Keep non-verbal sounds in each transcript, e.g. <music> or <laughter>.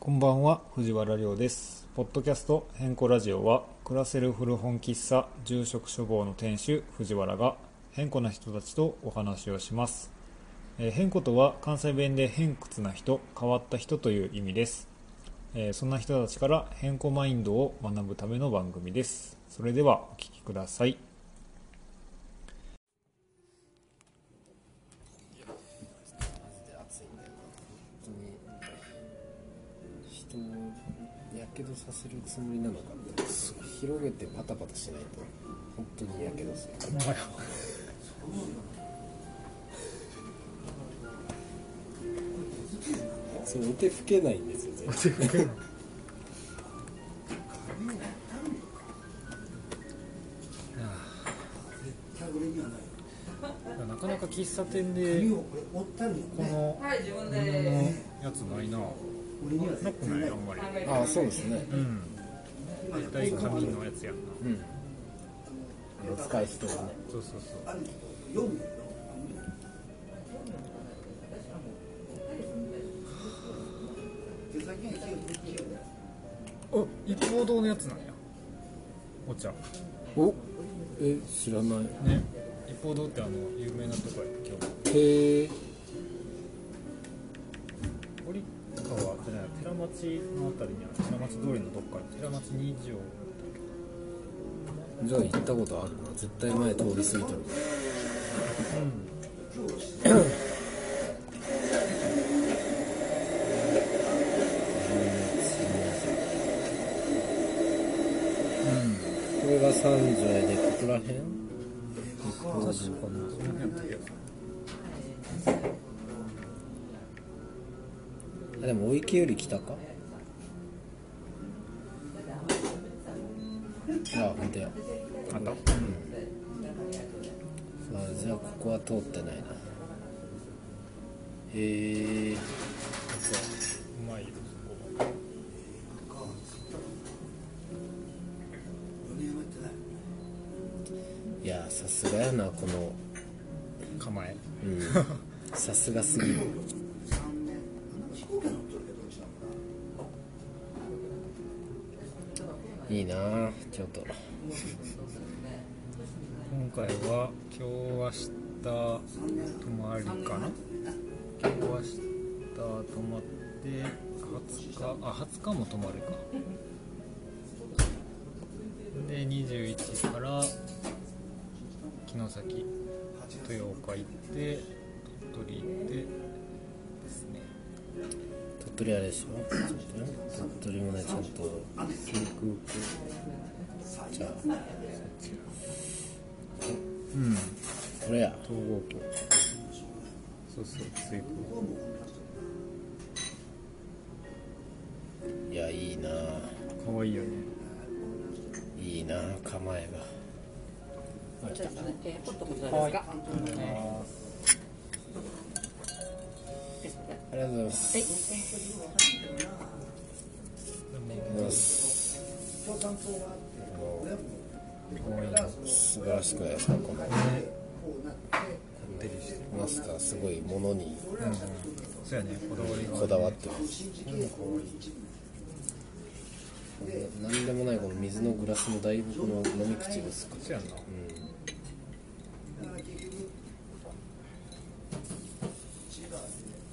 こんばんは藤原亮です。ポッドキャスト変更ラジオは暮らせる古本喫茶住職処方の店主藤原が変更な人たちとお話をします、え変更とは関西弁で偏屈な人変わった人という意味です、えそんな人たちから変更マインドを学ぶための番組です。それではお聞きください。させるつもりなのかって広げてパタパタしないと本当にやけどするそれお手拭けないんですよ全然なかなか喫茶店でこの布のやつないななくないあんまりああそうですね。うん。紙のやつやんな。うん。あの使い捨てはね。そうそうそうあ一方堂のやつなんや。お茶。おえ知らない。ね。一方堂ってあの有名なとこや今日。へえ堀川じゃない寺町のあたりにある寺町通りのどっかに寺町二条じゃあ行ったことあるな絶対前通り過ぎてる。これが三条でここら辺？確かなでもお池より北か？あ本当や。あったあじゃあここは通ってないな。へえ。うまいよそこ。いやさすがやなこの。構え。うん。さすがすぎるいいなあ京都今回は今日明日泊まりかな？今日明日泊まって20日あ20日も泊まるか。で21から城崎豊岡行って鳥取行ってですね。鳥取あれでしょちょっとね鳥取もねちゃん。と水空港じゃあうんこれや東郷湖そう。そう水空いやいいなあかわいいよねいいなあ構えがはいありがとうございますありがとうございます。かわい素晴らしくないですかこの。マスターすごいものにうんそうやね。こだわり。がこだわってます何でもないこの水のグラスもだいぶこの飲み口薄くそうやんな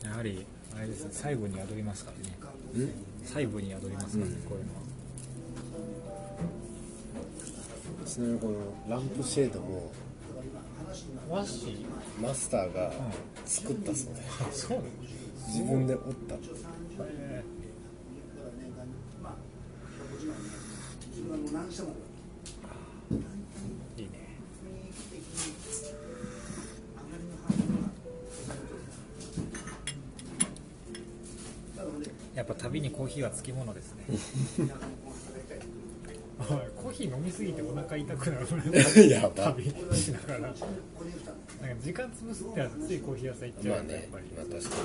やはりあれですね細部に宿りますからね。うん？細部に宿りますからね、こういうのは。ちなみにこのランプシェードも和紙？マスターが作ったそうで。そう。なの自分で折った。へえぱ旅にコーヒーはつきものですね。<laughs> コーヒー飲みすぎてお腹痛くなる <laughs> やば。旅しながら。なんか時間潰すってやつついコーヒー屋さん行っちゃまあね。やっぱり。まあ確か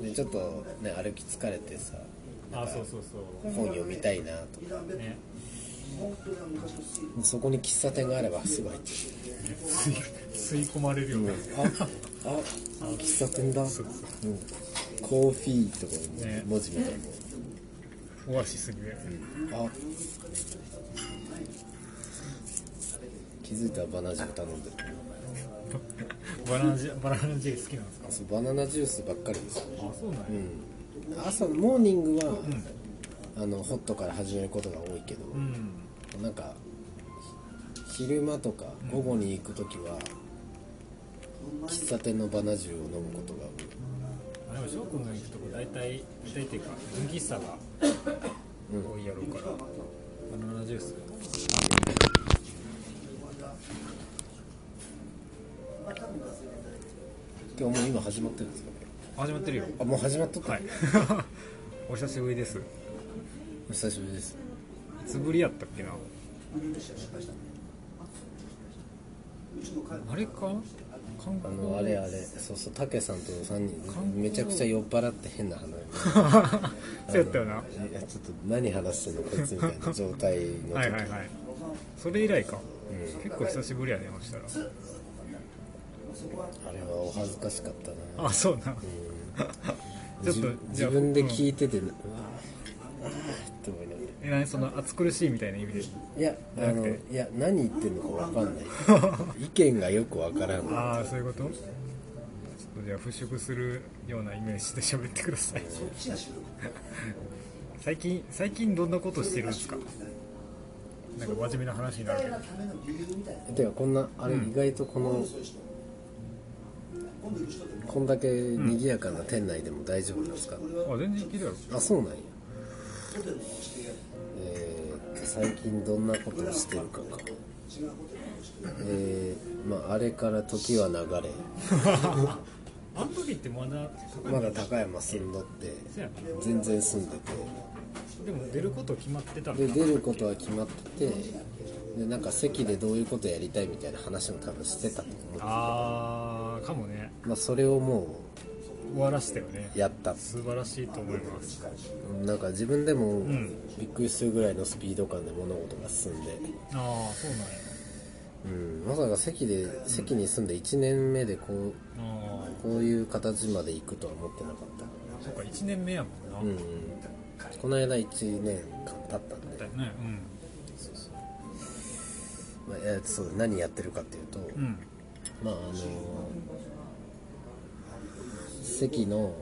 に。でちょっとね歩き疲れてさあそうそうそう。本読みたいなとか。ね。そこに喫茶店があればすぐ入っち吸い吸い込まれるよねゃうああ喫茶店だ、うん、コーヒーとかね文字見たらもオアシスにねあ気づいたらバナナジュース頼んでる。バナナジバナナジュース好きなんですかそうバナナジュースばっかりです。よあそうなんや、うん朝モーニングは、あのホットから始めることが多いけど、うん。なんか昼間とか午後に行く時は、喫茶店のバナジューを飲むことが多い。あでも翔くんの行くとこ大体大体っていうか純喫茶が多いやろうから、バナナジュース。今日もう今始まってるんですか？ね始まってるよ。あもう始まっとった、はい。<laughs> お久しぶりです。いお久しぶりです。つぶりやったっけな？あれか？韓あ国のあれあれ。そうそうたけさんと3人めちゃくちゃ酔っ払って変な話。<laughs> そうやったよな。ちょっと何話してんのこいつみたいな状態の時。<laughs> はいはいはい。それ以来か、うん。結構久しぶりやねましたら。あれはお恥ずかしかったな。あそうな。ちょっと自分で聞いてて、うわあーって思いながらえ何その暑苦しいみたいな意味でいやあのいや何言ってんのか分かんない。<laughs> 意見がよく分からん。ああそういうこと？ちょっとじゃあ払拭するようなイメージで喋ってください。最近最近どんなことしてるんですか？なんか真面目な話になるけどてかこんなあれ意外とこの、こんだけ賑やかな店内でも大丈夫なんですか、あ全然いけるやろあそうなんや。えー、最近どんなことをしてるかかえー、まああれから時は流れ。<laughs> あの時ってまだまだ高山住んどって全然住んででも出ること決まってたで出ることは決まっててでなんか席でどういうことやりたいみたいな話も多分してたと思うああかもね。まあそれをも終わらしたよね。うやった。素晴らしいと思います。なんか自分でもん。びっくりするぐらいのスピード感で物事が進んで、ああそうなんや。うん、まさか席で席に住んで1年目でこうあこういう形まで行くとは思ってなかっあそっか1年目やもんな、た、うん、この間1年間経ったんで。だよね。まあえーそう何やってるかっていうと、うん。うんまああの関の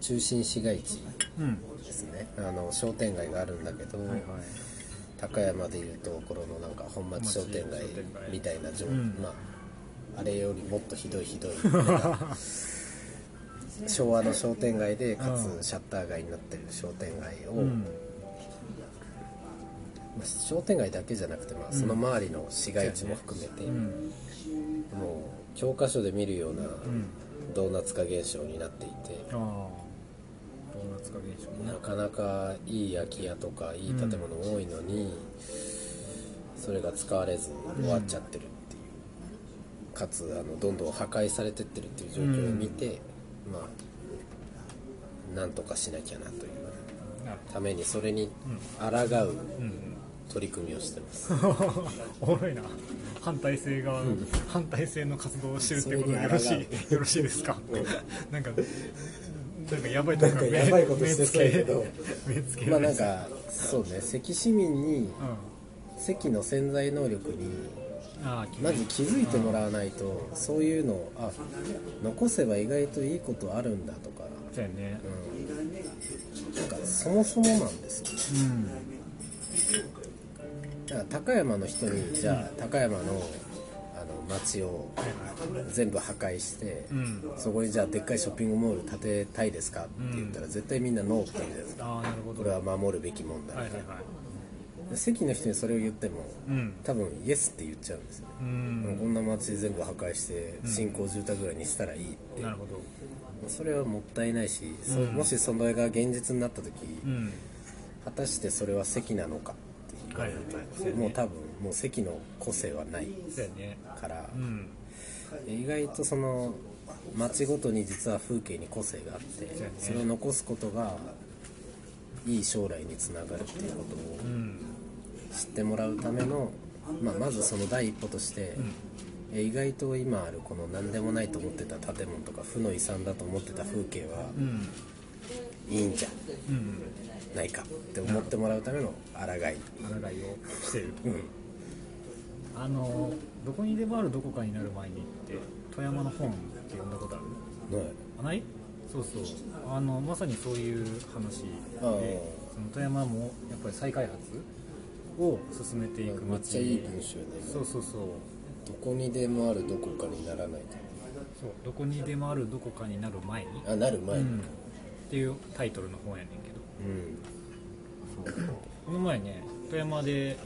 中心市街地うん。ですね。あの商店街があるんだけど、はいはい。高山でいうところのなんか本町商店街みたいな状、ん。まああれよりもっとひどいひどい。<laughs> 昭和の商店街でかうんつシャッター街になってる商店街を、うん。まあ商店街だけじゃなくて、まあ、その周りの市街地も含めて、うん。もう教科書で見るようなうんドーナツ化現象になっていて、ドーナツ化現象ね。なかなかいい空き家とかいい建物多いのに、それが使われず終わっちゃってるっていう、かつあのどんどん破壊されてってるっていう状況を見て、まあなんとかしなきゃなというためにそれに抗ううん取り組みをしてます、<laughs> おもろいな。反体制側の、反体制の活動をしてるってことでよろしいよろしいですか？なんかなんかやばいとかやばいこと目してそうやけど。目つけまあなんかそうね。関市民にうん。関の潜在能力にまず気づいてもらわないとそういうのをあ残せば意外といいことあるんだとか、そうやね。うん、なんかそもそもなんですよ。うん高山の人にじゃあ高山のあの町を全部破壊して、うん。そこにじゃあでっかいショッピングモール建てたいですか？って言ったら絶対みんなノーって言うじゃないですか。これは守るべきもんだ、はいはいはい。関の人にそれを言ってもうん。多分イエスって言っちゃうんですよ、うもうん。こんな町全部破壊して新興住宅街にしたらいいって、なるほど。それはもったいないし、そもしそれが現実になった時、うん。果たしてそれは関なのか？って言われると、はいはいはい。もう多分もう関の個性はないから。う、ん。意外とその町ごとに実は風景に個性があってね。それを残すことがいい将来につながるっていうことをうん。知ってもらうための、まあ、まずその第一歩として、え意外と今あるこの何でもないと思ってた建物とか負の遺産だと思ってた風景はうん。いいんじゃうんないかって思ってもらうための抗い。抗いをしてる。うん。あのどこにでもあるどこかになる前にって富山の本って読んだことある？ない。あない？そうそう。あのまさにそういう話でその富山もやっぱり再開発を進めていくめっ街ちゃいい文章ね。そうそうそう。どこにでもあるどこかにならないそう。どこにでもあるどこかになる前に、とあなる前に。うん。っていうタイトルの本やねんうん。この前ね富山で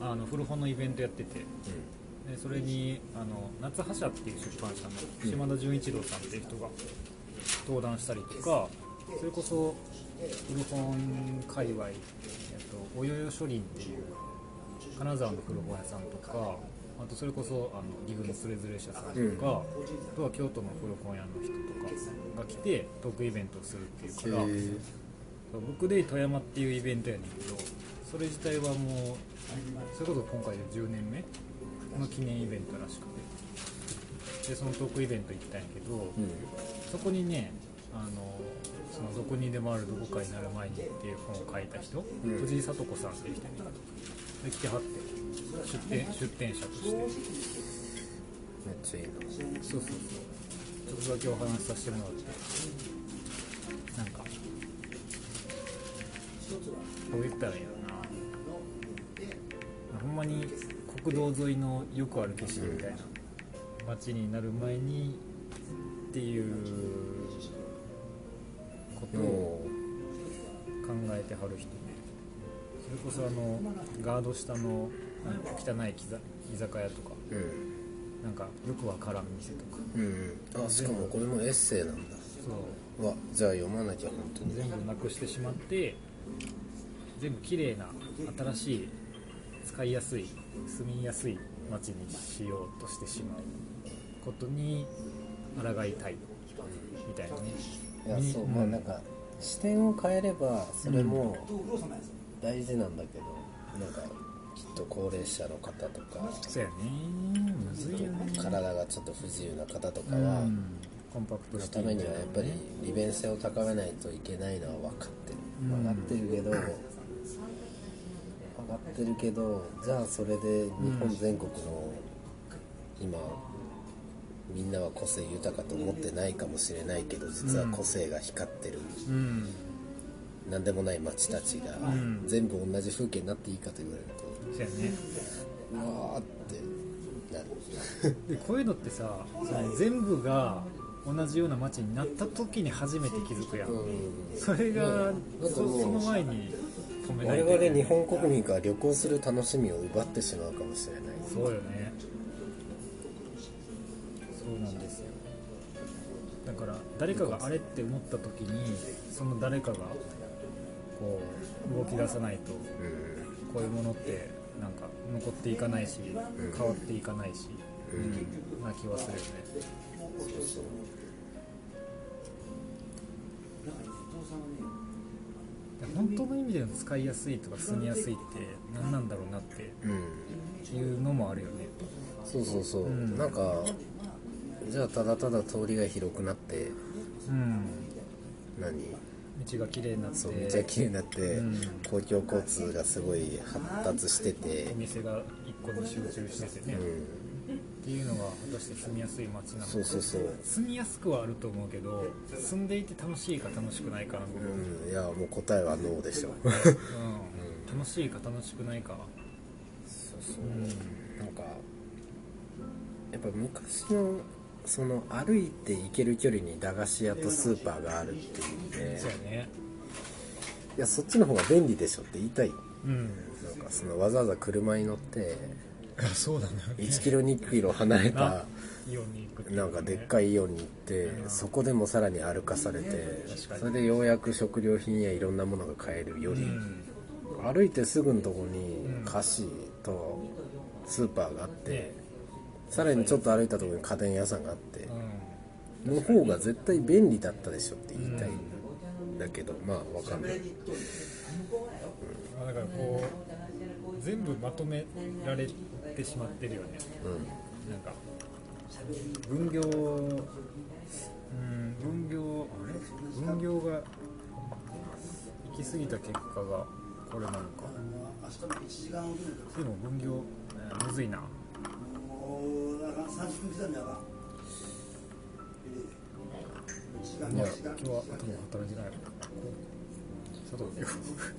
あの古本のイベントやってて。でそれにあの夏葉社っていう出版社の島田純一郎さんっていう人が登壇したりとかそれこそ古本界隈、えっと、およよ書林っていう金沢の古本屋さんとかあとそれこそあの岐阜のつれづれ社さんとか、うん。あとは京都の古本屋の人とかが来てトークイベントをするっていうから、僕で富山っていうイベントやねんけどそれ自体はもうそれこそ今回で10年目？の記念イベントらしくて。でそのトークイベント行ったんやけど、うんそこにねあのそのどこにでもあるどこかになる前にっていう本を書いた人、うん。藤井聡子さんっていう人やねんけどで来てはって出店出店者として。めっちゃいいな。そうそうそう。ちょっとだけお話しさせてもらってどう言ったらいいのかな。ほんまに国道沿いのよくある景色みたいな。街になる前にっていうことをも考えてはる人でそれこそあのガード下の汚い居酒居酒屋とか。ううん。なんかよくわからん店とか。うんあしかもこれもエッセイなんだ。そうわじゃあ読まなきゃ本当に。全部なくしてしまって全部綺麗な新しい使いやすい住みやすい街にしようとしてしまうことに抗いたいみたいなね。いやそううんまあなんか視点を変えればそれも大事なんだけど、なんかきっと高齢者の方とかそうやね。むずいよね。体がちょっと不自由な方とかは、うん。コンパクトのシティためにはやっぱり利便性を高めないといけないのは分かってる。うん分かってるけど、分かってるけどじゃあそれで日本全国の今みんなは個性豊かと思ってないかもしれないけど実は個性が光ってる、うん何でもない町たちがん全部同じ風景になっていいかと言われるとそうやね。うわーってなる。でこういうのってさその全部が同じような街になった時に初めて気づくやん、うん。それが、その前に止めない我といけない々日本国民から旅行する楽しみを奪ってしまうかもしれない。そうよね。そうなんですよ。だから誰かがあれって思った時にその誰かがこう動き出さないとうんこういうものってなんか残っていかないし変わっていかないし、うん、な気はするよねそうそう本当の意味での使いやすいとか住みやすいって何なんだろうなってうん。いうのもあるよねそうそう。そう、ん。なんかじゃあただただ通りが広くなってうん。何？道が綺麗になって。そうめっちゃ綺麗になって、うん。公共交通がすごい発達してて。お店が一個に集中しててね、うっていうのが果たして住みやすい街なの。かそうそうそう。住みやすくはあると思うけど住んでいて楽しいか楽しくないかの部分、ん。いやもう答えはノーでしょ。うん。楽しいか楽しくないかそうそう。なんかやっぱ昔のその歩いて行ける距離に駄菓子屋とスーパーがあるっていうんでそうやね。いやそっちの方が便利でしょって言いたいうん。なんかそのわざわざ車に乗ってそうだね。1キロ2キロ離れたなんかでっかいイオンに行ってそこでもさらに歩かされてそれでようやく食料品やいろんなものが買えるよりうん。歩いてすぐのとこにうん。菓子とスーパーがあってね。さらにちょっと歩いたところに家電屋さんがあってうん。の方が絶対便利だったでしょって言いたいんだけどまあわかんない。まあだからこう全部まとめられてしまってるよね。うんなんか分業うん分業あれ？分業が行き過ぎた結果がこれなのか。でも分業、えーむずいな。今日は頭働いてない。佐藤行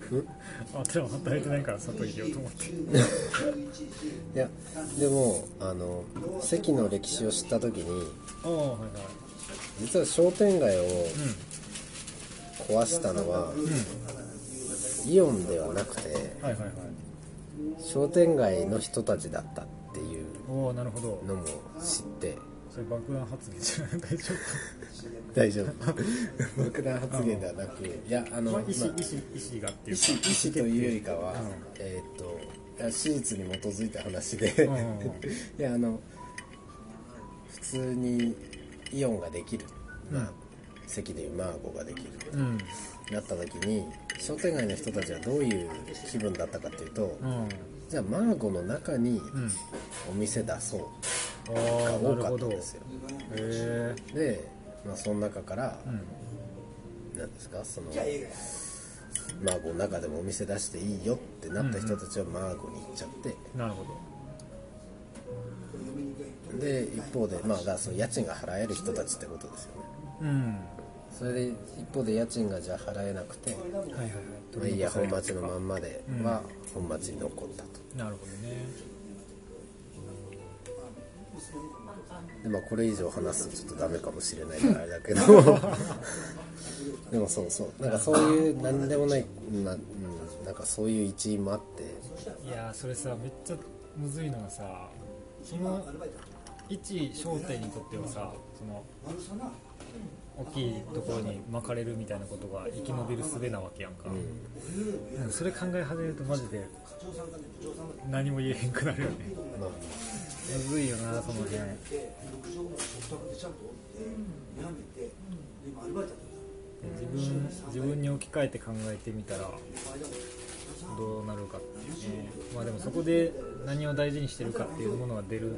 く頭働いてないから佐藤と思って。<laughs> いやでもあの関の歴史を知った時にああはいはい。実は商店街をう壊したのは、んうん。イオンではなくてはいはいはい。商店街の人たちだったっていうのも知ってそれ爆弾発言じゃない大丈 <laughs> 大丈夫。<laughs> 爆弾発言ではなくいやあの、夫まあまあ意思意思意思がっていう意思意思というよりかは、うん。えーっと史実に基づいた話で、うんうんうん。<laughs> いやあの普通にイオンができる、まあ、席でいうマーゴができる。うん。なった時に商店街の人たちはどういう気分だったかっていうと、うん。じゃあマーゴの中にうん。お店出そう。あが多かったんですよ。えで、まあ、その中からうん。何ですか？そのマーゴの中でもお店出していいよってなった人たちはマーゴに行っちゃって。なるほど。で一方でまあだその家賃が払える人たちってことですよね。うん。それで一方で家賃がじゃあ払えなくて、はいはいはい。まあ、いいや本町のまんまでは本町に残ったと。なるほどねでまあこれ以上話すとちょっとダメかもしれないからあれだけど。<laughs> でもそうそう。なんかそういう何でもないな,、うん、なんかそういう一因もあって。いやーそれさめっちゃむずいのがさその一商店にとってはさその大きいところに巻かれるみたいなことが生き延びる術なわけやんか,、なんかそれ考え始めるとマジで何も言えへんくなるよね。まあむずいよなその辺。自分自分に置き換えて考えてみたらどうなるかっていうね。まあでもそこで何を大事にしてるかっていうものが出るの、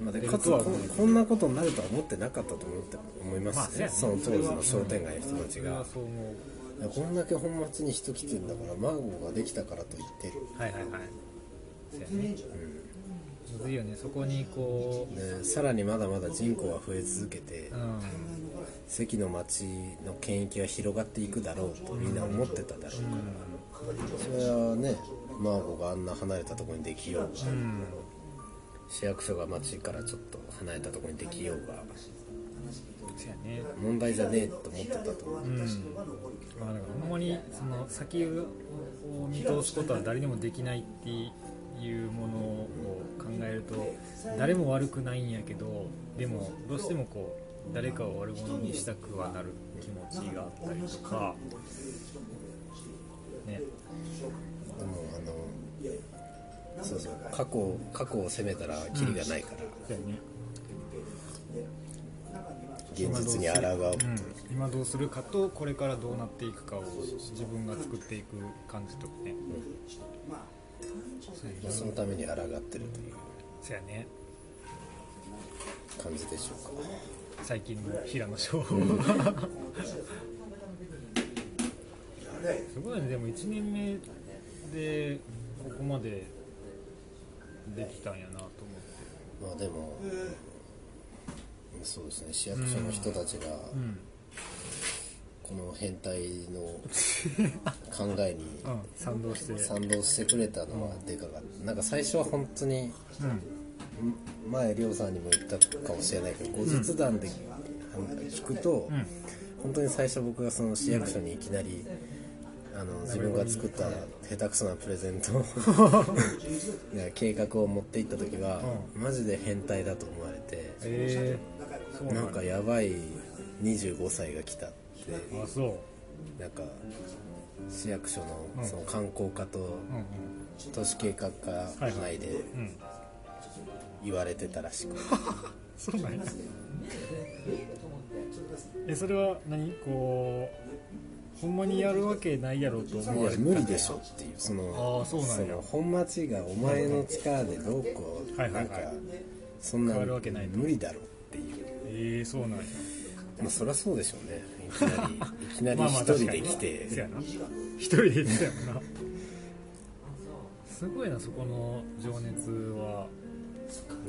まあ、で出かつここんなことになるとは思ってなかったと思って思いままあすね、そうやね。その当時の商店街の人たちが。う思う。いやこんだけ本町に人来てんだからマーゴができたからといって、はいはいはい。そうやねむずいよねそこにこうでさらにまだまだ人口は増え続けて、うん関の町の権益は広がっていくだろうとみんな思ってただろうから、それはねマーゴがあんな離れたところにできようが、うん市役所が町からちょっと離れたところにできようが問題じゃねえと思ってたと思う、うんまあだからほんまにその先を見通すことは誰にもできないっていうものを考えると誰も悪くないんやけどでもどうしてもこう誰かを悪者にしたくはなる気持ちがあったりとかね。でもあのそうそう過去過去を責めたらキリがないから、そうやね。現実に抗う。今どうするかとこれからどうなっていくかを自分が作っていく感じとかねそうやねそのために抗ってるというそうやね。感じでしょうか。最近の平野翔。<laughs> すごいね。でも1年目でここまでできたんやなと思って。まあでも、そうですね。市役所の人たちがうんこの変態の <laughs> 考えにうん賛同して。賛同してくれたのはでかかった。なんか最初は本当にうん。前亮さんにも言ったかもしれないけど後日談で聞くと、うん。本当に最初僕がその市役所にいきなりあの自分が作った下手くそなプレゼントね <laughs> 計画を持って行った時は、マジで変態だと思われてえー、なんかやばい25歳が来たってあそう。なんか市役所のその観光課と都市計画課内でうん。言われてたらしく。<laughs> そうなんや。えそれは何？こうほんまにやるわけないやろと思いや無理でしょっていう。そのあーそうなんや。の本町がお前の力でどうこうはいはない。んかはいそんな変わるわけないと。無理だろっていう。えー、そうなんや。まあそりゃそうでしょうね。いきなりいきなりまあまあ一人で来て、そうやな一人で行ってたよな。すごいなそこの情熱は。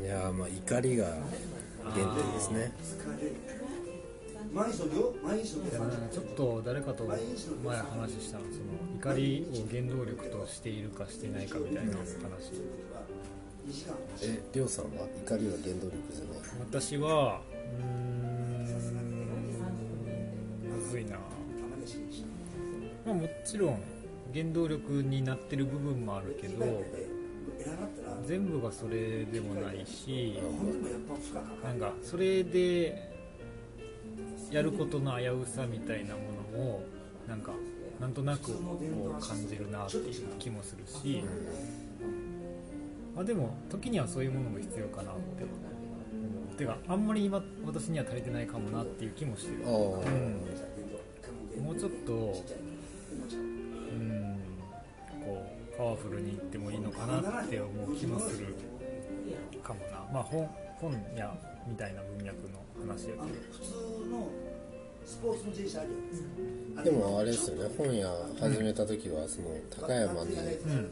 いやーまあ怒りが原点ですね。ちょっと誰かと前話したのその怒りを原動力としているかしていないかみたいな話。えりょうさんは？怒りは原動力じゃない。私はうーんいな、まあ、もちろん原動力になってる部分もあるけど全部がそれでもないしなんかそれでやることの危うさみたいなものもなんかなんとなくこう感じるなっていう気もするし、まあ、でも時にはそういうものも必要かなって。てかあんまり今私には足りてないかもなっていう気もしてる、うん、もうちょっとうんこうパワフルにいってもいいのかなって思う気もするかもな。まあ本本屋みたいな文脈の話やけど。普通のスポーツの自転車あるよでもあれですよね。本屋始めた時はその高山にうん。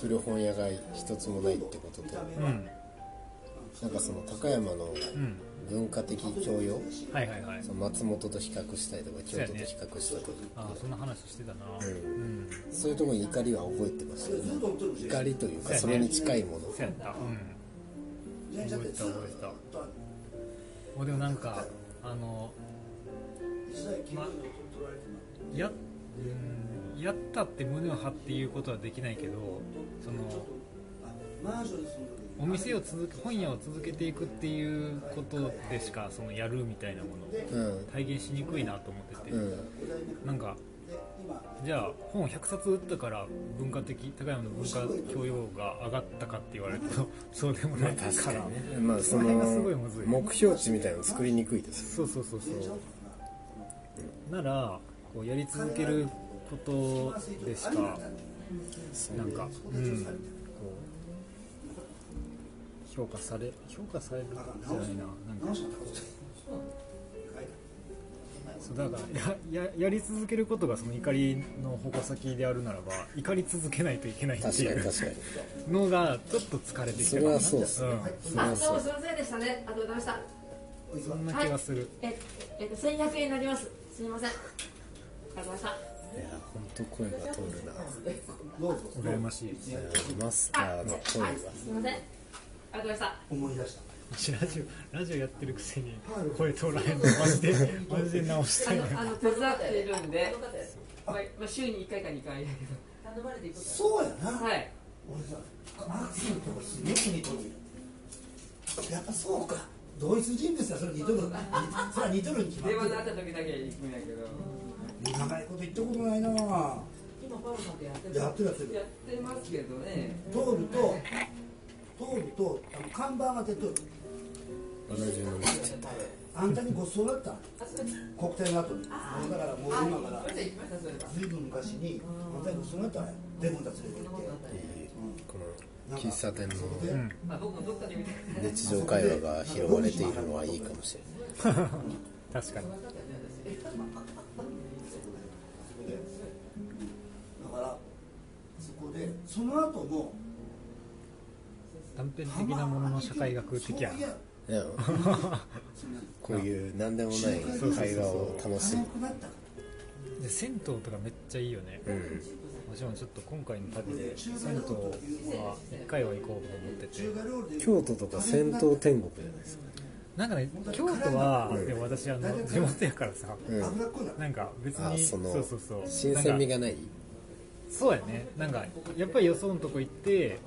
古本屋が一つもないってこととうん。なんかその高山のうん文化的教養？はいはいはい。その松本と比較したりとか京都と比較した時。ああそんな話してたな。ううん。んそういうところに怒りは覚えてましたよね怒りというかそれに近いもの。そうやった。うん。覚えてた覚えてた。もうでもなんかあのまやうんやったって胸を張って言うことはできないけどそのお店を続け本屋を続けていくっていうことでしかそのやるみたいなものをうん。体現しにくいなと思ってて、うん。なんかじゃあ本100冊売ったから文化的高山の文化教養が上がったかって言われるとそうでもないから、ね。まあそそのすごいむずい。の目標値みたいなの作りにくいですそうそうそうそう。ならこうやり続けることでしかなんか、うん、こう評価され評価されるじゃないな。なんかそうだ。からやややり続けることがその怒りの矛先であるならば怒り続けないといけないっていうのがちょっと疲れてきたそれはそうっすうん、あ、どうもすみませんでしたね。ありがとうございました。そんな気がする、え、えっと、千百円になります。すみません。ありがとうございました。いや本当声が通るな。羨ましい。いやマスターの声がはい、すみません。ありがとうござい。ました。思い出した。私ラジオラジオやってるくせに声通らへんの。マジで <laughs> マジで直したい。なあの、あの、手伝っているんで。まあ、まあ、週に一回か二回だけそうやな、ど。はい。俺さアクセルとかすごく似とる。やっぱそうか。同一人物はそれ似とる。それは似とるに決まってる。電話で会った時だけ行くんやけど。長いこと言ったことないな。や今パロさんってやってってるやってる。やってますけどね。通ると通るとあの看板が出とる。70の。道あんたにごちそうだった。国体の後に。だからもう今から。ずいぶん昔にあん。たにごちそうだったね。デモンた連れて。行ってこの喫茶店のうん。あ、僕もどっかで見た。日常会話が拾われているのはいいかもしれない。<laughs> 確かに。だからそこでその後も断片的なものの社会学的やそういやねこういう何でもない会話を楽しむ。で銭湯とかめっちゃいいよね。うん。もちろんちょっと今回の旅で銭湯は一回は行こうと思ってて。京都とか戦闘天国じゃないですか。なんかね京都は、でも私あの地元やからさ。うん。ななんか別にあそうそうそう。新鮮味がない？そうやね。なんかやっぱりよそのとこ行って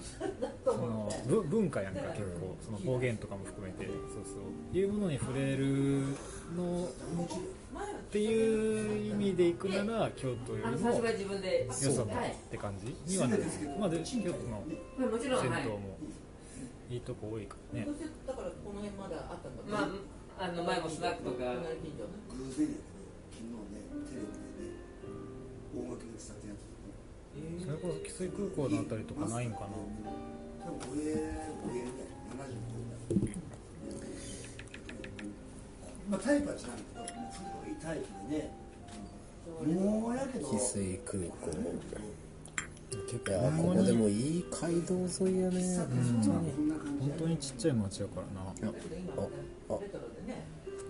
そのぶ文化やんか結構。その方言とかも含めて。そうそう。いうものに触れるのっていう意味で行くなら京都よりも。よそのはいって感じにはなる。んですけど、まあ、で京都のまあもちろん、はい。銭湯。もいいとこ多いからね。だからこの辺まだあったんだまあ、あの、前もスナックとか。偶然やけど昨日ねテレビでね大垣で伝ってやつそれこそ汽水空港のあたりとかないんかな。まあタイプは違うんだけど古いタイプでねもうやけど翡翠空港結いやここでもいい街道沿いやねこん本当にちっちゃい町やからなあ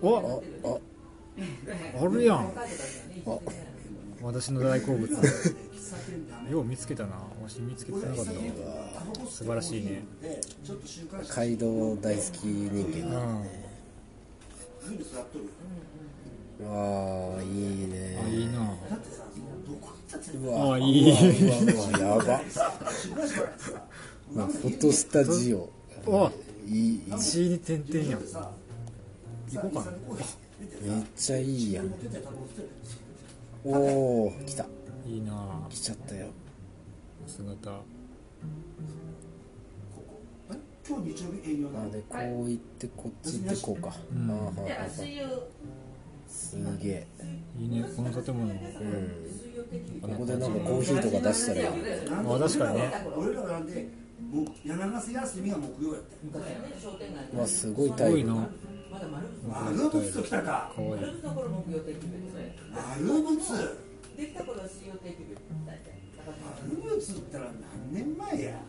おあああるやんあ私の大好物。よう見つけたな。わし見つけてなかったわ。素晴らしいね。街道大好き人間。がうんわあいいね。あいいな。うわ。あいい。うわうわやば。まあフォトスタジオ。おいい血に点々やん。さ行こうかな。めっちゃいいやんおお来た。いいな来ちゃったよ。姿え？今日日曜日営業なのあでこう行ってこっち行ってこうか、ん。あはははすげえ。いいね。この建物。うん。ここでなんかコーヒーとか出したらいいあ確かにね。俺らがなんでもう柳瀬休みが木曜やった。よ商店街わすごいすタイプまだ丸丸物と来たか。かわいいの頃木曜定期日丸物できた頃は水曜定期日丸物ったら何年前や。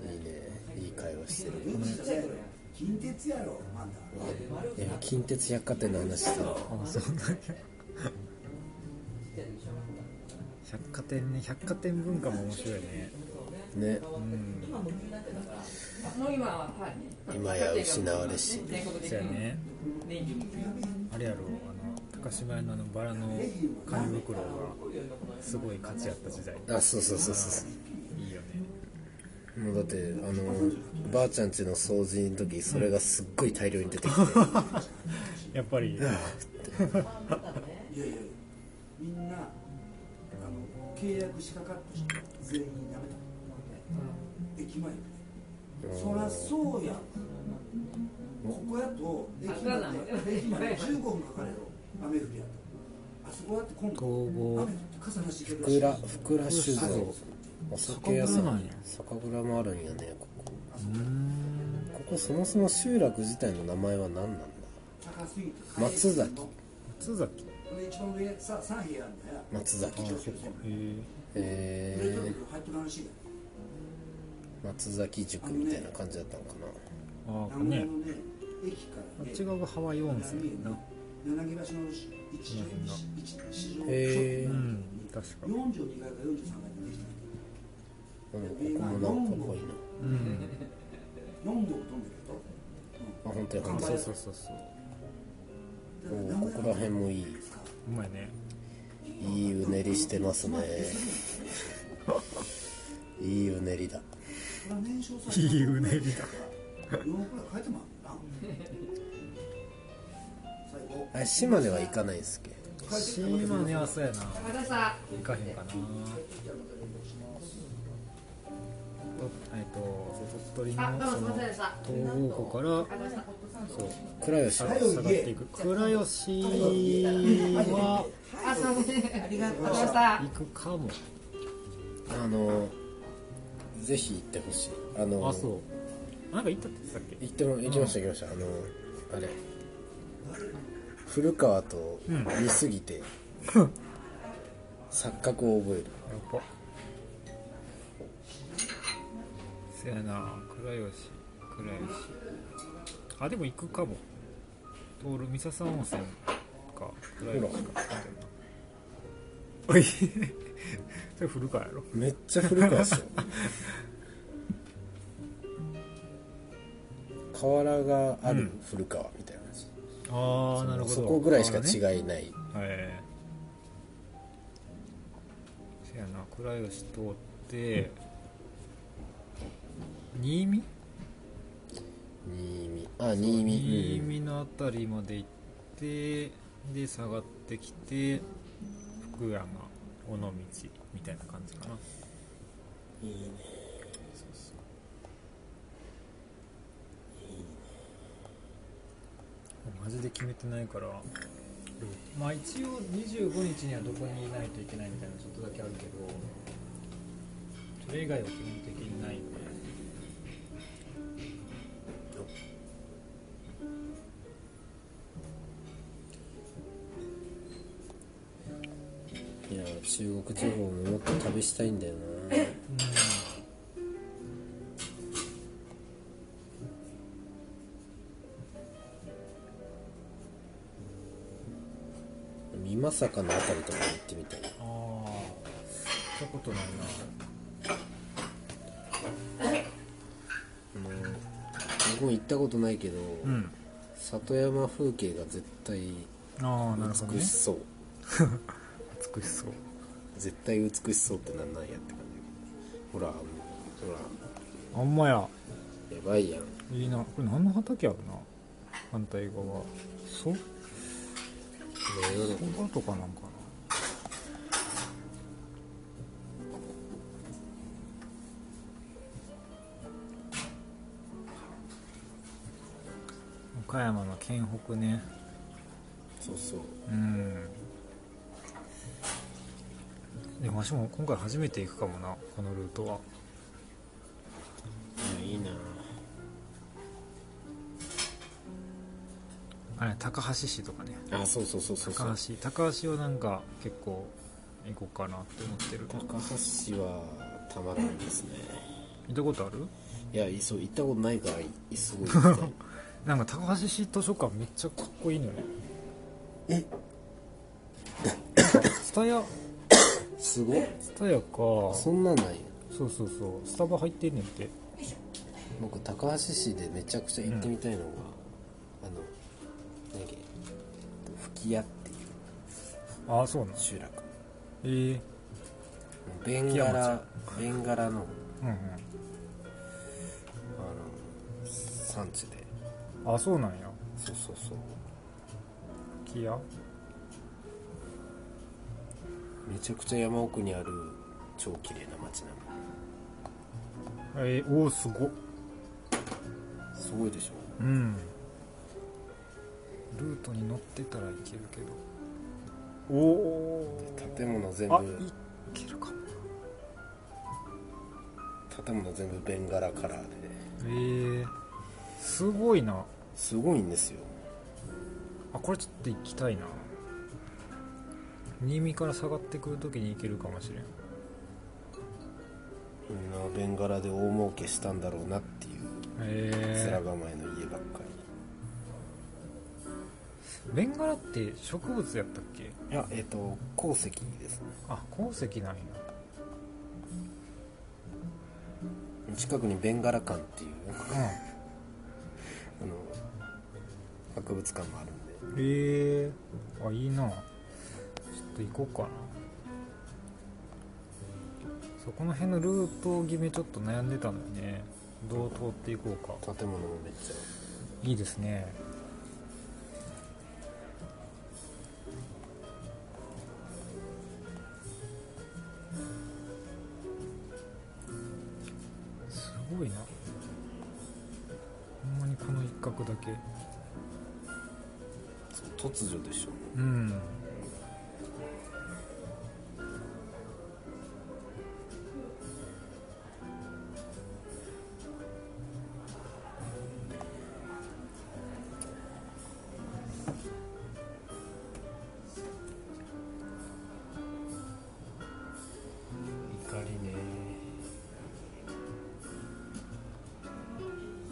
いいねいい会話してる近鉄やろまだ。いや近鉄百貨店の話さあそうだけ。百貨店ね百貨店文化も面白いね。ね。うんもう今ははい。今や失われし。全国的そうやねあれやろあの高島屋のあのバラの紙袋がすごい価値あった時代。あそうそうそうそういいよね。もうだってあのばあちゃんちの掃除の時それがすっごい大量に出てきて。<laughs> やっぱり。いやいやみんなあの契約しかかった人全員辞めた。駅前でそらそうや。ここやと駅まで駅まで15分かかれど雨降りやとあそこだって今度工房雨降って傘なしふくらふくら酒造。お酒屋さん。酒蔵もあるんやねここ。うーん。ここそもそも集落自体の名前は何なんだ？松崎。松崎。で一番上さ3部屋あるんだよ松崎へえー松崎塾みたいな感じだったのかな。ああからねあっち側がハワイ温泉やな柳橋の一条一市場へえうん確か42階か43階でできたうんここもなんかぽいなうん4度飛んだあ本当や本当そうやそうそうおここら辺もいいうまいねいいうねりしてますねいいうねりだいいうねりだ4くら。い書いてもあ島根は行かないんすっけ島根はそうやな行かへんかなえっと鳥取のその東郷湖から。そう倉吉下がっていく倉吉は行くかもあのぜひ行ってほしい。あのあそう。なんか行ったって言ってたっけ？行っても行きました行きました。あのあれ。古川と似すぎて、錯覚を覚える。やっぱ。せやな倉吉倉吉あでも行くかも。通る三笹温泉か倉吉か。おいそれ古川やろ。めっちゃ古川っしょ河原がある古川みたいな感じ、ああなるほど。そこぐらいしかい違いない、はい。せやな倉吉通って新見？新見。あ新見。新見の辺りまで行ってで下がってきて福山尾道みたいな感じかな。いいね。マジで決めてないから。まあ一応25日にはどこにいないといけないみたいなのちょっとだけあるけどそれ以外は基本的にない。んで中国地方ももっと旅したいんだよな。美作のあたりとか行ってみたい。ああ行ったことない僕も行ったことないけど、なうん。里山風景が絶対美しそう、<laughs> 美しそう絶対美しそうってなんなんやって感じほらほら。あんまや。やばいやん。いいな。これ何の畑あるな？反対側。そそばとかなんかな。岡山の県北ね。そうそう。うんでもわしも今回初めて行くかもなこのルートは。いやいいな。あれ高橋市とかね。あそうそうそうそうそう。高橋高橋はなんか結構行こうかなって思ってる。高橋はたまらんですね。行ったことある？いやいそう行ったことないからいすごい <laughs> なんか高橋市図書館めっちゃかっこいいのよ。ねえ？スタヤ？すごい。スタヤか。そんなんなんや。そうそうそう。スタバ入ってんねんって。僕高橋市でめちゃくちゃ行ってみたいのが、あの何やっけ。吹屋っていう。ああそうなん。集落。ええベンガ吹屋ラベンガラのうんうん。あの産地で。あそうなんや。そうそうそう。キヤめちゃくちゃ山奥にある超綺麗な街なの。えー、おおすご。っすごいでしょ？うん。ルートに乗ってたらいけるけど。おお建物全あ部いけるかも建物全部ベンガラカラーで。ええすごいな。すごいんですよ。あこれちょっと行きたいな新見から下がってくるときに行けるかもしれん。みんなベンガラで大儲けしたんだろうなっていう。へ面構えの家ばっかえベンガラって植物やったっけ？りいやえっ、と鉱石ですね。あ鉱石なんや。近くにベンガラ館っていうあうの博物館もあるんで。んへえ。あいいなと行こうかな。そこの辺のルート決めちょっと悩んでたんだよね。どう通っていこうか。建物もめっちゃ。いいですね。すごいな。ほんまにこの一角だけ。突如でしょ。うん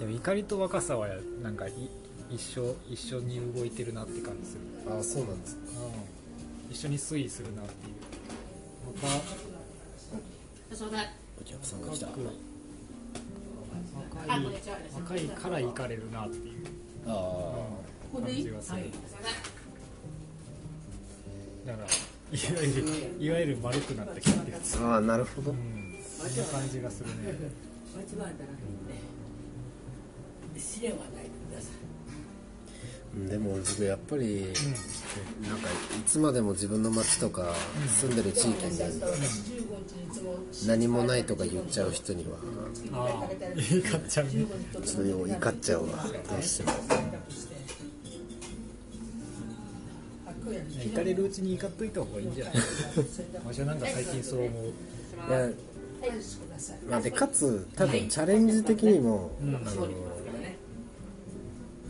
いや怒りと若さはなんかい一緒一緒に動いてるなって感じする。あそうなんです。一緒に推移するなっていう。若そうだ。お客さんが来た。若い若いから行かれるなっていう。あ感じがするだからいわゆるいわゆる丸くなってきたってやつあああなるほど。うん。そんな感じがするね。間違えたらね試練はないでください。うん。でも僕やっぱり、なんかいつまでも自分の町とか住んでる地域に何もないとか言っちゃう人にはああ。いいかっちゃうねちょっと怒っちゃうわ。どうしても。行かれるうちに怒っといた方がいいんじゃない？私はなんか最近そう思う。いやまあでかつ多分チャレンジ的にも、あの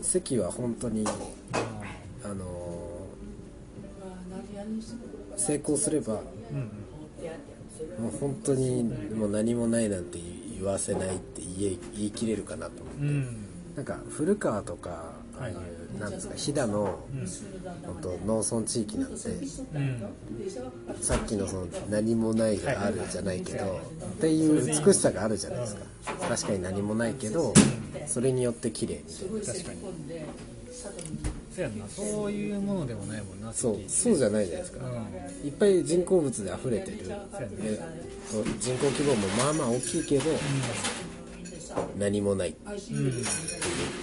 席は本当にあの成功すればもうんう本当にもう何もないなんて言わせないって言い言い切れるかなと思って、うん。なんか古川とかああいうなんですか飛騨の本当農村地域なんでうんさっきのその何もないがあるじゃないけどっていう美しさがあるじゃないですか。確かに何もないけどそれによって綺麗みたいな。確かに。そうやんな。そういうものでもないもんなそうそうじゃないじゃないですか。うん。いっぱい人工物で溢れてる。えっと人口規模もまあまあ大きいけど何もないって言っ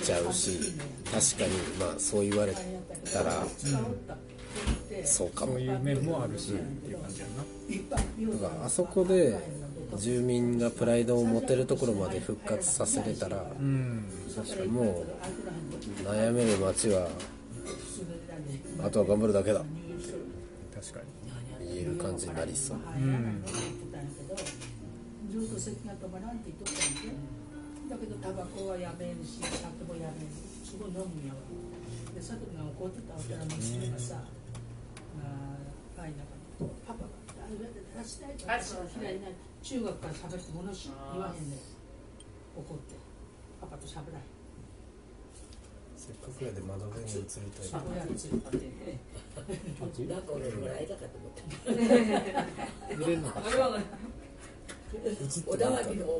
ちゃうし確かにまあそう言われたらそうかも。そういう面もあるしっていう感じやんな。だからあそこで住民がプライドを持てるところまで復活させれたらうん確かにもう悩める町はあとは頑張るだけだ。確か言える感じになりそう。にうん。ずっと咳が止まらんって言っとったんでだけどタバコはやめんし酒もやめんすごい飲むんやわでが怒ってたら娘がさあパイナがパパがあれ出したい。と私は嫌いない中学から喋ってものし言わへん。怒ってパパと喋らへんせっか。くやで窓辺に移りたいそこやるついてなんか俺もらえたかと思 <laughs> <laughs> って入れんのか小田原の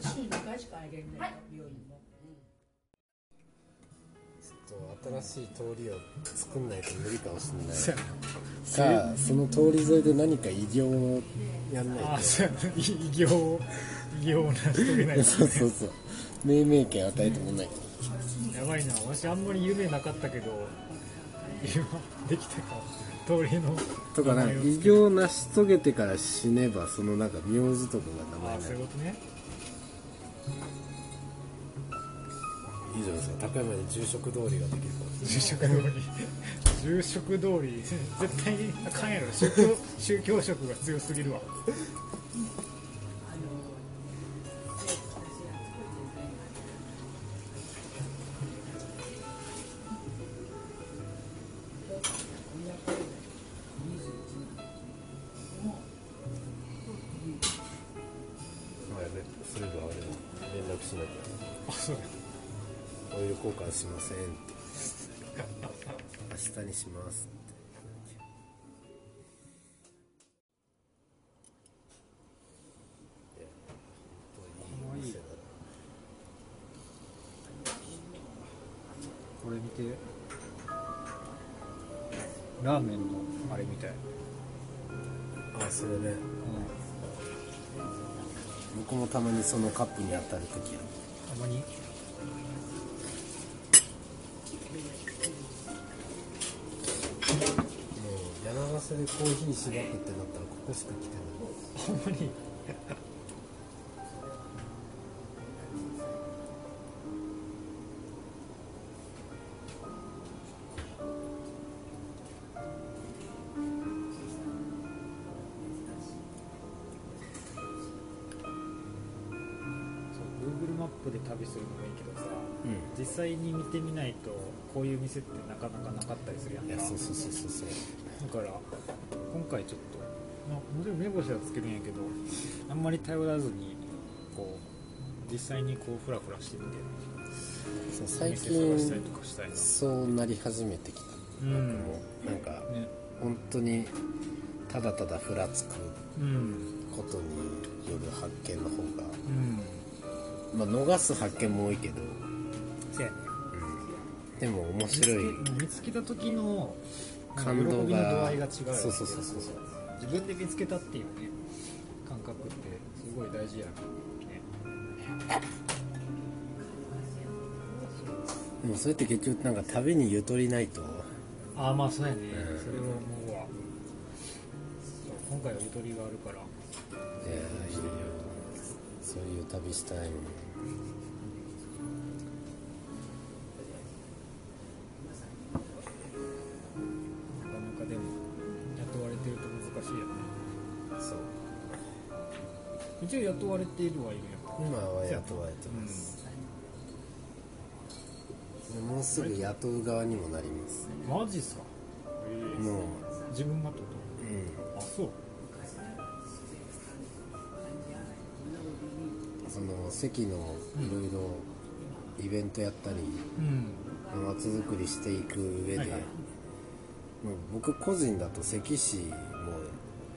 週2回しかあげんねん病院も、新しい通りを作んないと無理かもしれそうな。いやなかその通り沿いで何か偉業をやんないあそう。やな偉業を偉業を成し遂げないとそうそうそう。命名権与えてもない。やばいなわしあんまり夢なかったけど今できたか。通りのとかなんか偉業を成し遂げてから死ねばそのなんか名字とかが名あ前になる。そういうことねいいじゃないですか。高山に住職通りができるか住職通り住職通り。<laughs> 絶対にあかんやろ宗教宗教色が強すぎるわラーメンのあれみたい、なあそれね。僕もたまにそのカップに当たる時ある。たまに？もう柳ヶ瀬でコーヒーしばくってなったらここしか来てない。ほんまに？際に見てみないとこういう店ってなかなかなかったりするやんか。いやそうそうそうそうそう。だから今回ちょっと、まあ、もちろん目星はつけるんやけどあんまり頼らずにこう実際にこうフラフラしてみてそう最近そうなり始めてきた。うん。僕もなんかね本当にただただふらつくうん。ことによる発見の方がうん。まあ逃す発見も多いけどでも面白い。見つけた時の感動喜びの度が合いが違うそうそうそうそうそう。自分で見つけたっていうね感覚ってすごい大事やね。でもそれって結局なんか旅にゆとりないと。ああまあそうやね、うん。それは思うわ。今回はゆとりがあるから。いやいいよ。そういう旅したいもんわれているはいるやん。もうすぐ雇う側にもなります。マジっすか？もう。自分がってこうん。とあそうその席のいろいろイベントやったりうん。街づくりしていく上で、はいはい。もう僕個人だと関市も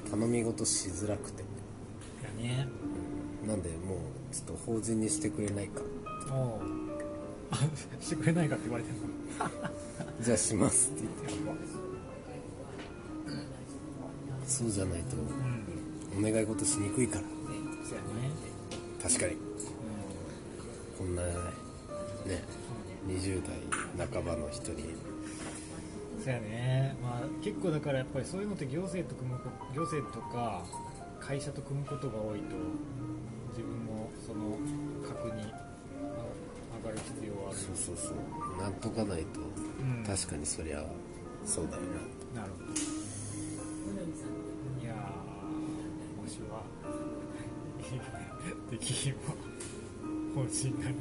頼み事しづらくて。ね。なんでもうちょっと法人にしてくれないか。おお <laughs> してくれないかって言われてるの。<laughs> じゃあしますって言って。そうじゃないとうん。お願い事しにくいから。そうやね。確かに。こんなね20代半ばの人に。そうやね。まあ結構だからやっぱりそういうのって行政と組むこ行政とか会社と組むことが多いとその格にあ上がる必要はある。そうそうそう。なんとかないと、うん。確かにそりゃそうだよな。なるほどいやーもしは <laughs> できれば法人な。り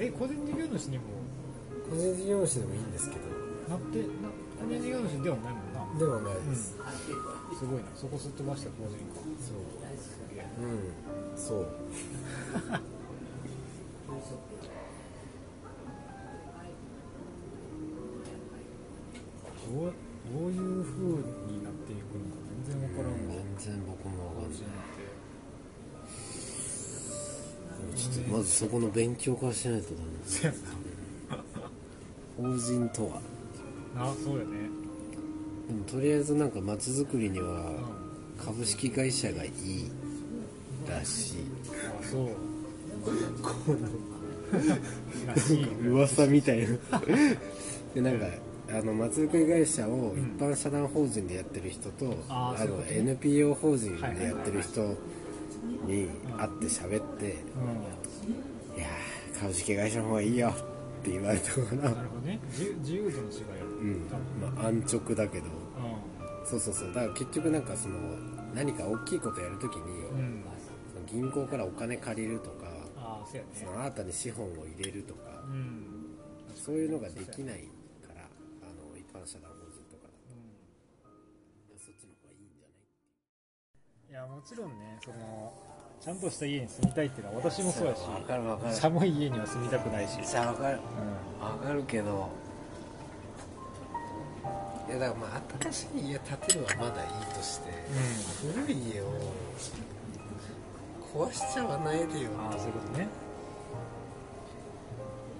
え個人事業主にも？個人事業主でもいいんですけど。なってな個人事業主ではないもんなではないうん。です、すごいな。そこすっ飛ばした法人かそう。うん。そう。どうどういう風になっていくのか全然わからんわ。全然僕もわかんない。ちょっとまずそこの勉強からしないとダメです。法人とは。なあそうやねでもとりあえずなんか街づくりにはうん株式会社がいいらしい。あそう。らしい噂みたいな。でなんかあの街づくり会社を一般社団法人でやってる人と、ういうことね。NPO 法人でやってる人に会って喋って、ういやー株式会社の方がいいよって言われたかな。んなるほどね。自由度の違いうん。まあ安直だけど。うそうそうそう。だから結局なんかその何か大きいことやるときに、んうんその銀行からお金借りるとかああそうやね。その新たに資本を入れるとか、うん。そういうのができないからあの一般社団法人とかだと。そっちの方がいいんじゃない？いやもちろんねそのちゃんとした家に住みたいっていうのは私もそうやしわかるわかる。寒い家には住みたくないし、じゃあわかる。うわかるけどいやだからまあ新しい家建てるはまだいいとして、古い家を壊しちゃわないでよん、ああそういうことね。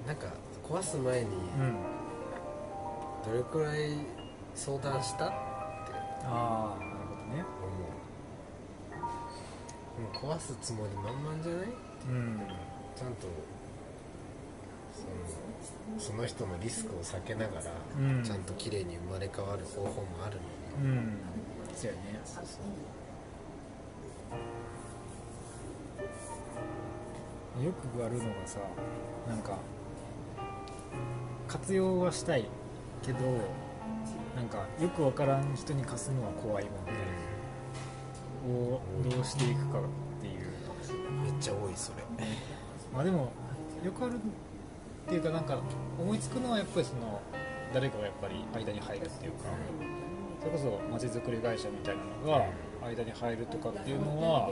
なんか壊す前にうんどれくらい相談したって。ああなるほどね。思うもう壊すつもり満々じゃない？うん。ちゃんとそのその人のリスクを避けながら、うん。ちゃんと綺麗に生まれ変わる方法もあるのに、うん。そうやね。よくあるのがさなんか活用はしたいけどなんかよくわからん人に貸すのは怖いもんをどうしていくかっていう。めっちゃ多いそれ。まあでもよくあるっていうかなんか思いつくのはやっぱりその誰かがやっぱり間に入るっていうかそれこそまちづくり会社みたいなのが間に入るとかっていうのは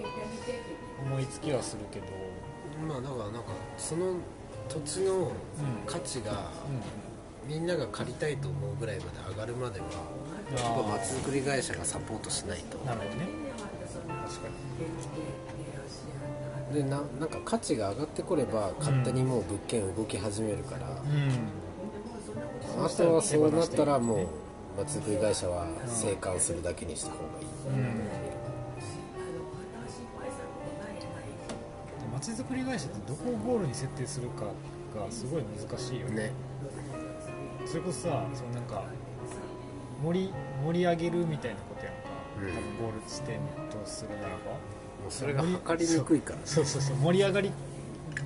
思いつきはするけど。まあだからなんかその土地の価値がみんなが借りたいと思うぐらいまで上がるまではうんやっぱあ街づくり会社がサポートしないと。あなるほどね。確かでななんか価値が上がってこれば勝手にもう物件動き始めるから、にうん。あとはそうなったらもう街づくり会社は生還するだけにした方がいい、うん。まちづくり会社ってどこをゴールに設定するかがすごい難しいよね。ね。それこそさそのなんか盛り盛り上げるみたいなことやんか、うん。多分ゴール地点とするならば。もうそれが測りにくいからそう。<laughs> そうそう盛り上がり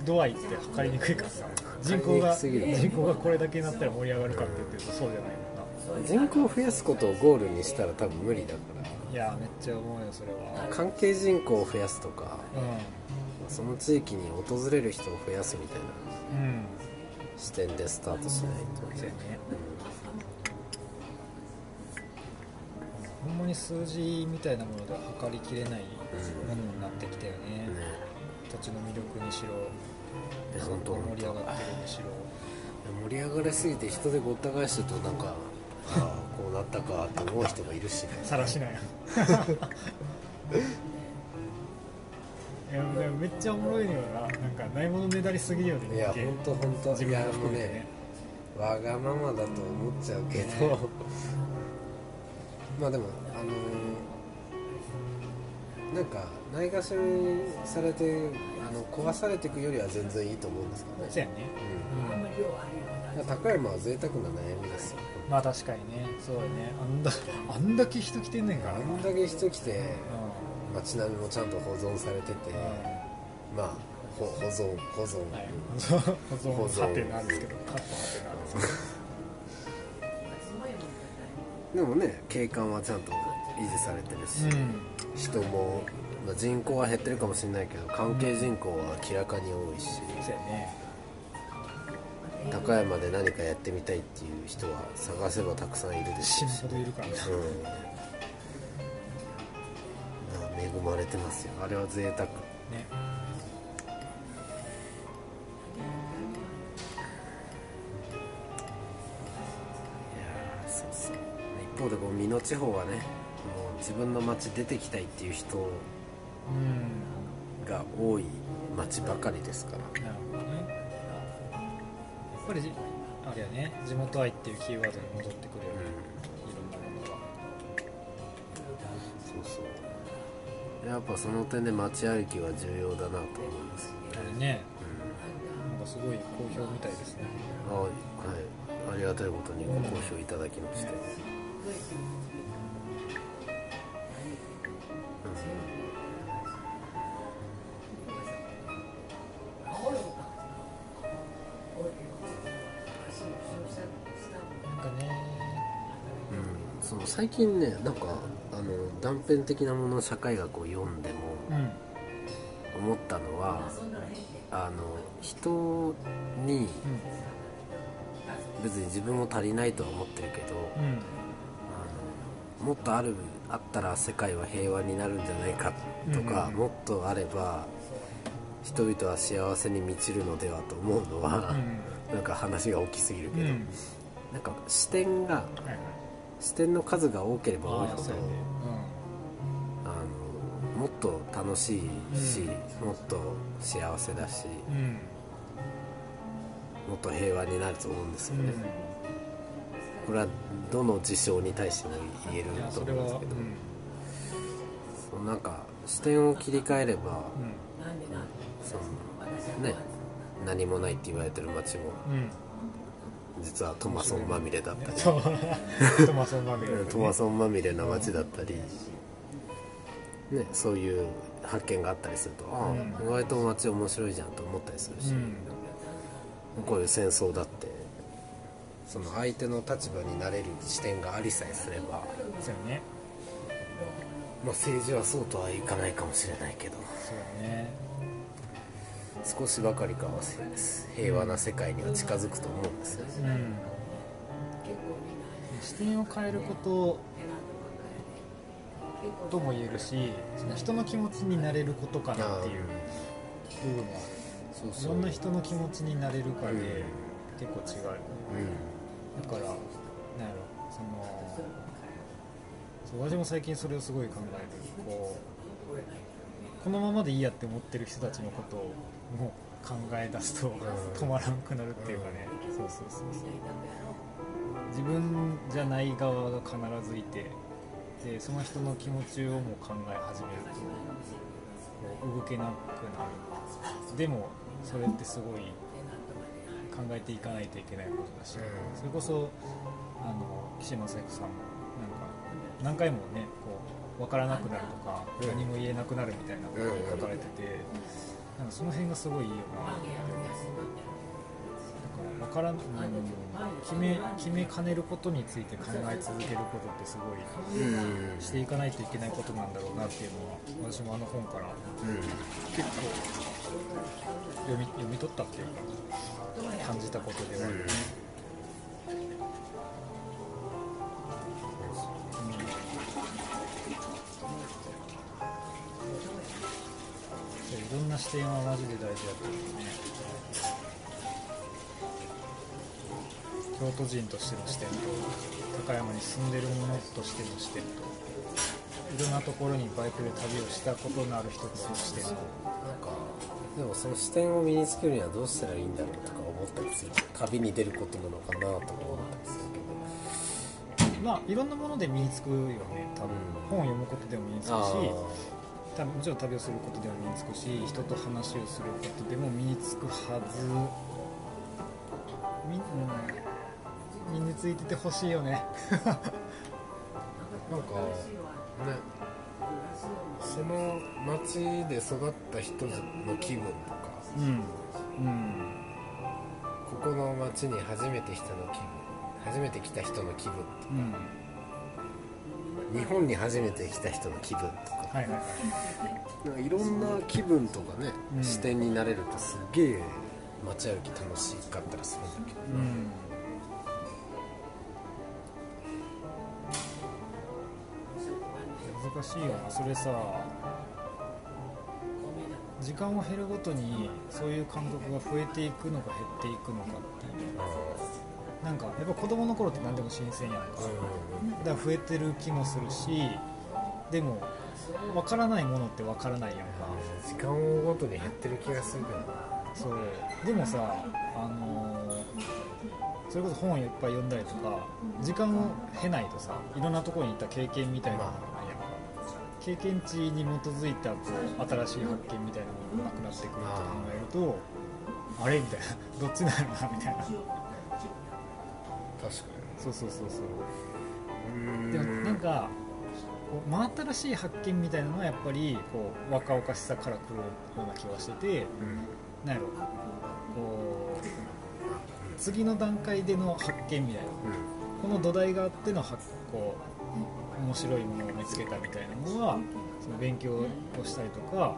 度合いって測りにくいからさ。人口が人口がこれだけになったら盛り上がるかって言ってるとそうじゃないもんな人口を増やすことをゴールにしたら多分無理だかいやめっちゃ思うよそれは。ら関係人口を増やすとかうその地域に訪れる人を増やすみたいなんうん。視点でスタートしないとそうやね。ほんまに数字みたいなものでは測りきれないものになってきたよね、土地の魅力にしろえ本当盛り上がってるにしろ。盛り上がりすぎて人でごった返してるとなんかああこうなったかって思う人もいるしね。さらしない <laughs> いやでもめっちゃおもろいのよな。なんかないものねだりすぎよねいや本当本当。自分もいやもう含めねわがままだと思っちゃうけど、<laughs> まあでもあのーなんかないがしろにされてあの壊されていくよりは全然いいと思うんですけどね。そうやね、うん、うん、高山は贅沢な悩みです。よまあ確かにね。そうやね。あんだ <laughs> あんだけ人来てんねんから。あんだけ人来てう街並みもちゃんと保存されてて、ん。まあほ保存保存、はい、保存保存。はてなんですけどカットはてなんですけ <laughs> でもね景観はちゃんと維持されてるし、どうん人も、まあ、人口は減ってるかもしれないけど関係人口は明らかに多いし、ね。高山で何かやってみたいっていう人は探せばたくさんいるでし死ょうし。ぬほどいるからね。うん。まあ恵まれてますよ。あれは贅沢。ね。いやーそうそう一方でこう美濃地方はね自分の町出てきたいっていう人うん。が多い町ばかりですから。なるほどね。やっぱりじあれやね。地元愛っていうキーワードに戻ってくる。よね、いろんなものが。そうそう。やっぱその点で街歩きは重要だなと思います、あれね。なんかすごい好評みたいですね。あはい。ありがたいことにご好評いただきまして、なん最近ねなんかあの断片的なもの社会学を読んでもうん思ったのはあの人に別に自分も足りないとは思ってるけどうんあのもっとあるあったら世界は平和になるんじゃないかとか、うんもっとあれば人々は幸せに満ちるのではと思うのは、なんか話が大きすぎるけど、うんうん。なんか視点がはいはい視点の数が多ければ多いほどあのもっと楽しいし、うもっと幸せだしもっと平和になると思うんですようん。ね、これはどの事象に対しても言えると思うんですけど、うんそのなんか視点を切り替えればうん。そのね何もないって言われてる街もうん実はトマソンまみれだったり、トマソンまみれだね。トマソンまみれな街だったり、ね、そういう発見があったりすると、ああうん。意外と街面白いじゃんと思ったりするし、うん。こういう戦争だってその相手の立場になれる視点がありさえすれば、そうやね。まあ、政治はそうとはいかないかもしれないけど。そうやね少しばかりかは平和な世界には近づくと思うんですよ。ねうん。視点を変えることとも言えるし人の気持ちになれることかなっていう。部分はそう。いろんな人の気持ちになれるかで結構違う。うだからなんやろそのそう私も最近それをすごい考えるこうこのままでいいやって思ってる人たちのことをもう考え出すと止まらんくなるっていうかね。そうそうそうそう。自分じゃない側が必ずいてでその人の気持ちをもう考え始めると動けなくなる。でもそれってすごい考えていかないといけないことだし、それこそあの岸正彦さんもなんか何回もねこう分からなくなるとか、うん。何も言えなくなるみたいなことを書かれてて、なんかその辺がすごいいいよなだか分からん、うん決め決めかねることについて考え続けることってすごいうん。していかないといけないことなんだろうなっていうのは私もあの本から結構読み読み取ったっていうか感じたことではある、そうんな視点はマジで大事だと思うね。京都人としての視点と高山に住んでる者としての視点といろんなところにバイクで旅をしたことのある人との視点と。でもその視点を身につけるにはどうしたらいいんだろうとか思ったりする。旅に出ることなのかなと思ったりするまあいろんなもので身につくよね。多分、本を読むことでも身につくし多分もちろん旅をすることでも身につくし人と話をすることでも身につくはず。み、うん、身についててほしいよね。ー <laughs> なんかねその町で育った人の気分とか。うん。うん。ここの町に初めて人の気分。初めて来た人の気分うん。日本に初めて来た人の気分とかはいはいはい。なんかいろんな気分とかね、うん。視点になれるとすっげえ街歩き楽しかったりするんだけど。うん。難しいよな。それさ時間を減るごとにそういう感覚が増えていくのか減っていくのかっていう。なんかやっぱ子供の頃って何でも新鮮やんか。だから増えてる気もするしでも分からないものって分からないやんか。時間をごとに減ってる気がするけどな。そう。でもさあのーそれこそ本をいっぱい読んだりとか時間を経ないとさいろんなところに行った経験みたいなものがないやんか。経験値に基づいたこう新しい発見みたいなものがなくなってくるって考えるとあれ？みたいな。<laughs> どっちなの？なみたいな。確かそうそうそうそう。にでもなんかこう真新しい発見みたいなのはやっぱりこう若々しさから来るような気はしててなんやろこう次の段階での発見みたいなこの土台があっての発こう面白いものを見つけたみたいなのはその勉強をしたりとか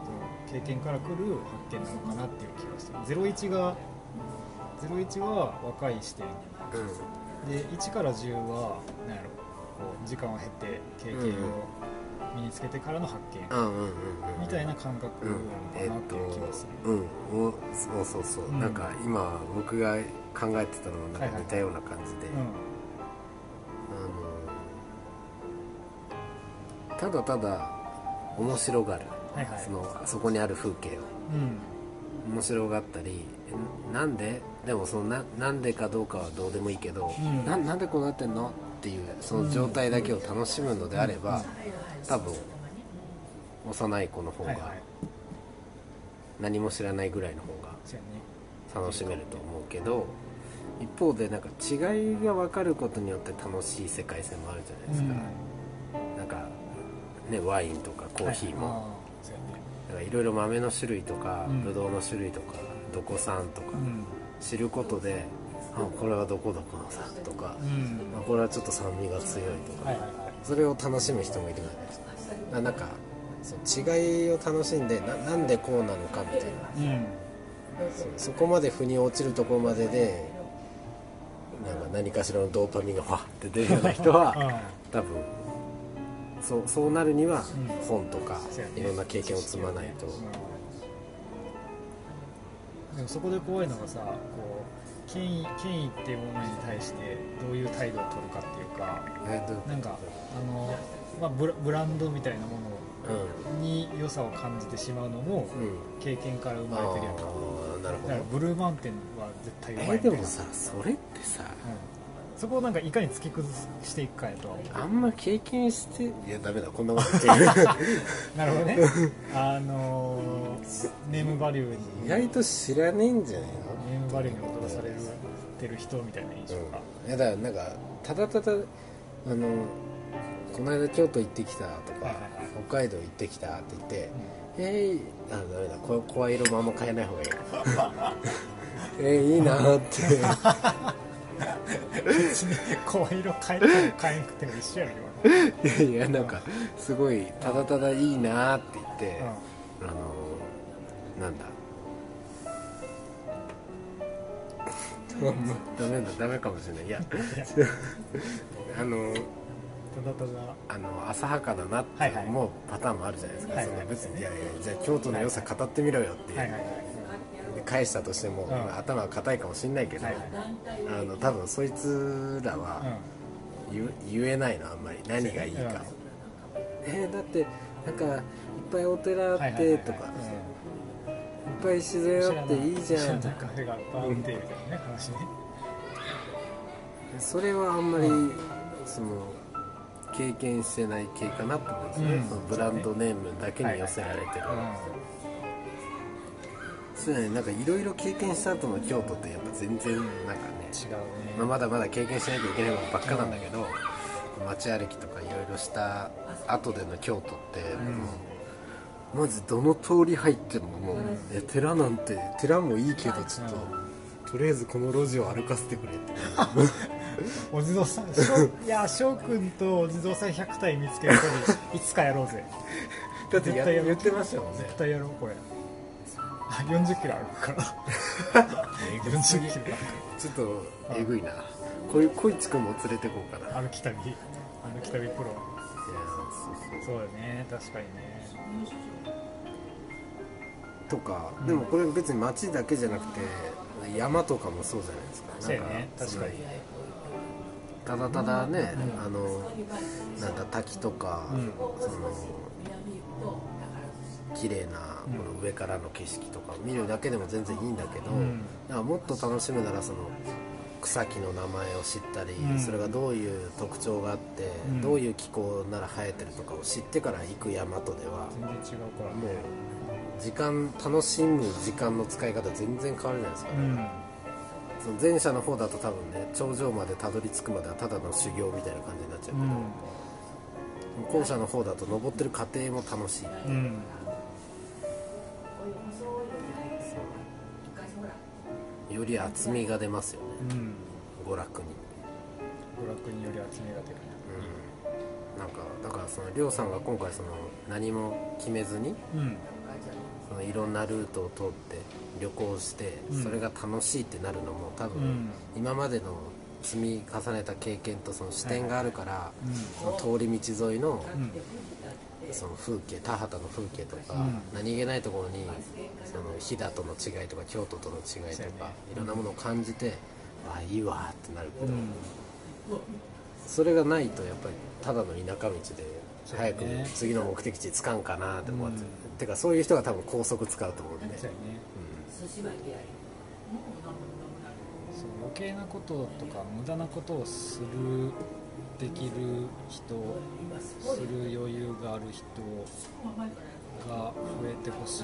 経験から来る発見なのかなっていう気がして01が01は若い視点で1から10は何やろこう時間を経て経験を身につけてからの発見うん。うんうんうんみたいな感覚なのかなっていう気がする、うん。おそうそうそう、うん。なんか今僕が考えてたのはなんか似たような感じで、あのただただ面白がる、はいはい。そのそこにある風景を。うん。面白がったりんなんで？でもそのななんでかどうかはどうでもいいけど、うん。ななんでこうなってんの？っていうその状態だけを楽しむのであれば、多分幼い子の方が何も知らないぐらいの方が楽しめると思うけど一方でなんか違いが分かることによって楽しい世界線もあるじゃないですか、なんかねワインとかコーヒーも、はい。ろいろ豆の種類とか、うん。ブドウの種類とかどこ産とかうん。知ることで、あこれはどこどこの産とか、うん。あこれはちょっと酸味が強いとか、それを楽しむ人もいるじゃないですかななんかそう違いを楽しんでななんでこうなのかみたいな。うん。そうそこまで腑に落ちるところまででなんか何かしらのドーパミンがファって出るような人は多分そうそうなるにはうん。本とかいろんな経験を積まないと、うん。でもそこで怖いのがさこう権威権威っていうものに対してどういう態度を取るかっていうかえどうなんかあの、まあ、ブラブランドみたいなものうに良さを感じてしまうのも経験から生まれてるやんか。だからどブルーマウンテンは絶対うまいえでみたいなもさそれってさうん、そこをなんかいかに突き崩していくかやとあんま経験していやダメだこんなこと言って。る <laughs> なるほどね。あのーネームバリューに。意外と知らねえんじゃないの？バリューに踊らされてる人みたいな印象が、いやだからなんかただただあのこの間京都行ってきたとか、はいはいはい。北海道行ってきたって言って、えー、あダメだ。こ声色もあんま変えない方がいい。<laughs> えーいいなーって。別に声色変えても変えんくても一緒やろ今の。<laughs> いやいやなんかすごいただただいいなーって言って、あのなんだダメだダメかもしれない。いやあのただただ。あの浅はかだなってはいはい思うパターンもあるじゃないですか、はいはいその別にいやいやじゃあ京都の良さ語ってみろよって、はいはいはい。で返したとしても、ん。頭が硬いかもしれないけど、はいはい。あの多分そいつらは言,、言えないのあんまり。何がいいか、うん。えーだってなんかいっぱいお寺あっはいはいはいはい。てとか、いっぱい自然あっていいじゃん。知らないカフェがバーンってみたいなね話ね。それはあんまり、その経験してない系かなと思うんですね、うん。そのブランドネームだけに寄せられてる、そういうのなんかいろいろ経験した後の京都ってやっぱ全然なんかね、違うね。まあ、まだまだ経験しなきゃいけないことばっかなんだけど、街歩きとかいろいろした後での京都って、もうマジどの通り入ってももう、え寺なんて寺もいいけどちょっと、とりあえずこの路地を歩かせてくれって。<laughs> お地蔵さんしょいや翔くんとお地蔵さん100体見つけるといつかやろうぜ。<laughs> だってや絶対やる言ってましたもんね。絶対やろうこれ。あ40キロ歩くから。<laughs> 40キロちょっとえぐいな。こいこいちくんも連れてこうかな。歩き旅。歩き旅プロ。そうそう。そうだね確かにねとか、でもこれ別に街だけじゃなくて山とかもそうじゃないですか。そうやね。確かに。ただただね、あのなんだ滝とか、ん。その綺麗なこの上からの景色とか見るだけでも全然いいんだけど、ん。だからもっと楽しむならその草木の名前を知ったり、うん。それがどういう特徴があって、うん。どういう気候なら生えてるとかを知ってから行く山とでは全然違うからもう時間楽しむ時間の使い方全然変わるじゃないですか、うん。その前者の方だと多分ね頂上までたどり着くまではただの修行みたいな感じになっちゃうけど、後者の方だと登ってる過程も楽しい。うん。うんより厚みが出ますよね。うん。娯楽に、娯楽により厚みが出るうん、なんかだからその亮さんが今回その何も決めずにうん。そのいろんなルートを通って旅行してうん。それが楽しいってなるのも多分、うん。今までの積み重ねた経験とその視点があるから、うん。その通り道沿いのうん。その風景田畑の風景とか、うん。何気ないところにその飛騨との違いとか京都との違いとか、いろんなものを感じて、あいいわってなるけど、うん。それがないとやっぱりただの田舎道で早く次の目的地着かんかなって思って、うんてかそういう人が多分高速使うと思うんで、そうやね。そう余計なこととか無駄なことをするできる人する余裕がある人が増えてほしい。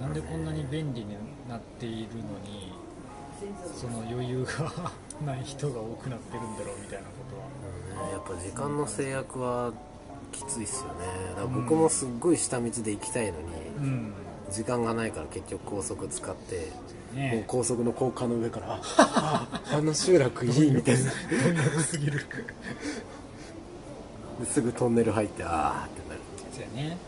なんでこんなに便利になっているのにその余裕が <laughs> ない人が多くなってるんだろうみたいなことは。うんやっぱ時間の制約はきついっすよね。だから僕もすっごい下道で行きたいのに、うん。時間がないから結局高速使って、もうね。高速の高架の上からああの集落いいみたいな。すぎる。<laughs> ですぐトンネル入ってああってなる。そうやね。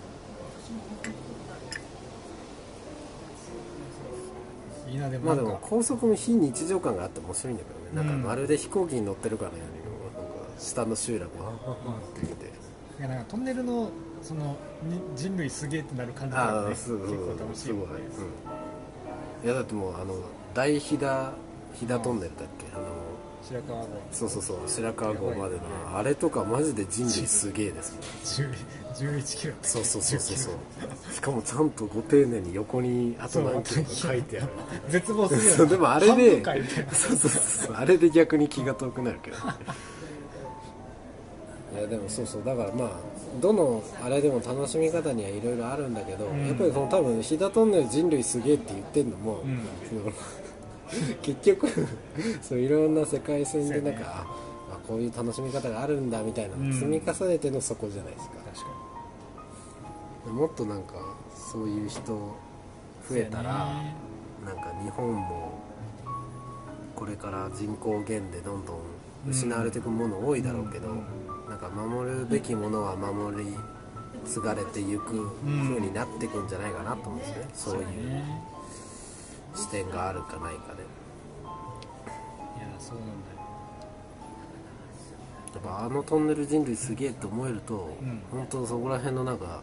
いいなでもまあでも高速も非日常感があって面白いんだけどね、なんかまるで飛行機に乗ってるかのように下の集落をあって見ていやなんかトンネルのそのに人類すげえってなる感じがねああす結構楽しいすごい、もんねうん、いやだってもうあの大飛騨飛騨トンネルだっけ？あの白川郷。そうそうそう白川郷までのあれとかマジで人類すげえですよ。10 11キロ。そうそうそうそうそう。しかもちゃんとご丁寧に横にあと何キロか書いてある。絶望するよそうでもあれでそうそうそう。あれで逆に気が遠くなるけどいやでもそうそう。だからまあどのあれでも楽しみ方にはいろいろあるんだけど、ん。やっぱりその多分飛騨トンネル人類すげえって言ってんのも、ん。その <laughs> 結局 <laughs> そういろんな世界線でなんか、ああこういう楽しみ方があるんだみたいなのを積み重ねてのそこじゃないですか、確かもっとなんかそういう人増えたら、ね。なんか日本もこれから人口減でどんどん失われていくもの多いだろうけど、なんか守るべきものは守り継がれていく風になっていくんじゃないかなと思うんですね、そういうね視点があるかないかで。いやそうなんだよ。やっぱあのトンネル人類すげえと思えると、ん。本当そこら辺のなんか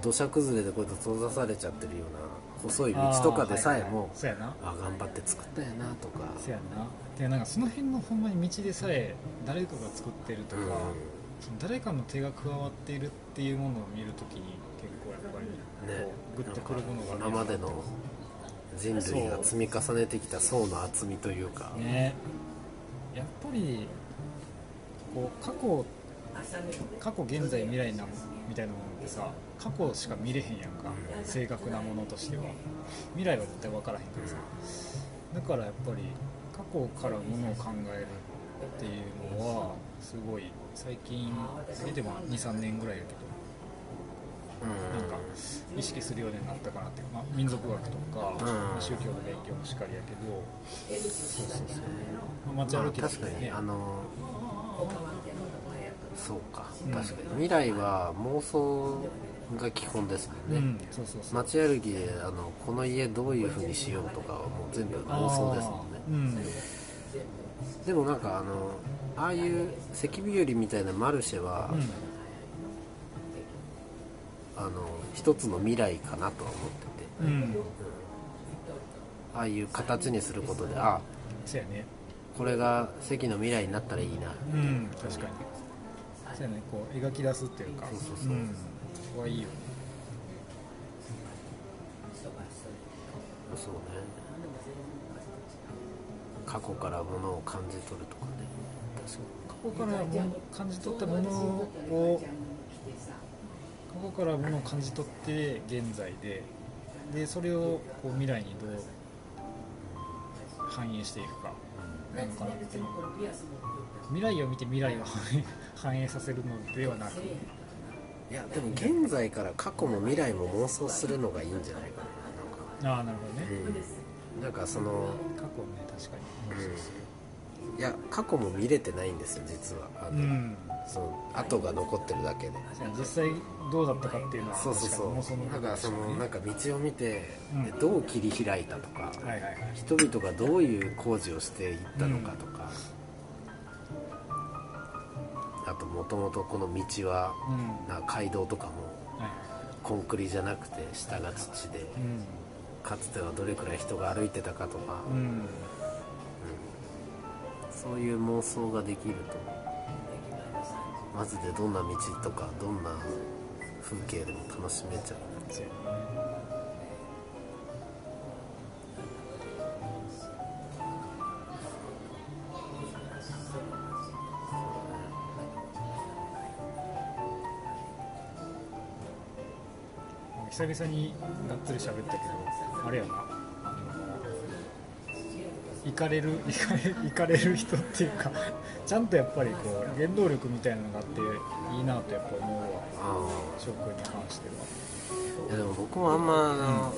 土砂崩れでこうやって閉ざされちゃってるような細い道とかでさえもそうやな。あ頑張って作ったよなとか。そうやな。でなんかその辺のほんまに道でさえ誰かが作ってるとか、うん誰かの手が加わっているっていうものを見るときに結構やっぱりねこうグッとくるものが今までの人類が積み重ねてきた層の厚みというか、ね。やっぱりこう過去過去現在未来なみたいなものってさ過去しか見れへんやんか。正確なものとしては。未来は絶対分からへんからさ。だからやっぱり過去からものを考えるっていうのはすごい最近見ても23年ぐらいやけどなんか意識するようになったかなっていう、まあ、民族学とか、うん。宗教の勉強もしかりやけどそうそうそう、まあ、街まあ歩きだ確かにねあのそうか確かに。未来は妄想が基本ですもんね、うん、そうそうそう。街歩きであのこの家どういう風にしようとかはもう全部妄想ですもんね。うん。でもなんかあのああいう関日和みたいなマルシェは、うん。あの一つの未来かなとは思ってて。うん。ああいう形にすることであそうやね。これが関の未来になったらいいな。うん。確かに。そうやね。こう描き出すっていうか。そうそうそう。ん。そこはいいよ。ねそうね。過去からものを感じ取るとかね確か過去か。ら感じ取ったものを過去からものを感じ取って現在で。でそれをこう未来にどう反映していくか。なのかなって。いう未来を見て未来を反映させるのではなく。にいやでも現在から過去も未来も妄想するのがいいんじゃないかああなるほどね。ななんか、うん、なんかその過去ね確かにいや過去も見れてないんですよ実は。あの、うん。その後が残ってるだけで。実際どうだったかっていうのはそうそうそう。だからそのなんか道を見て、うん。でどう切り開いたとか、はいはいはい。人々がどういう工事をしていったのかとか、あともともとこの道は、うん。な街道とかもはい。コンクリじゃなくて下が土でうん。かつてはどれくらい人が歩いてたかとか、うんそういう妄想ができるとマジでどんな道とかどんな風景でも楽しめちゃうそうやね久々にがっつり喋ったけどあれやな。行かれる行かれ行かれる人っていうかちゃんとやっぱりこう原動力みたいなのがあっていいなとやっぱ思うわ。あ翔くんに関しては。いやでも僕もあんまあの、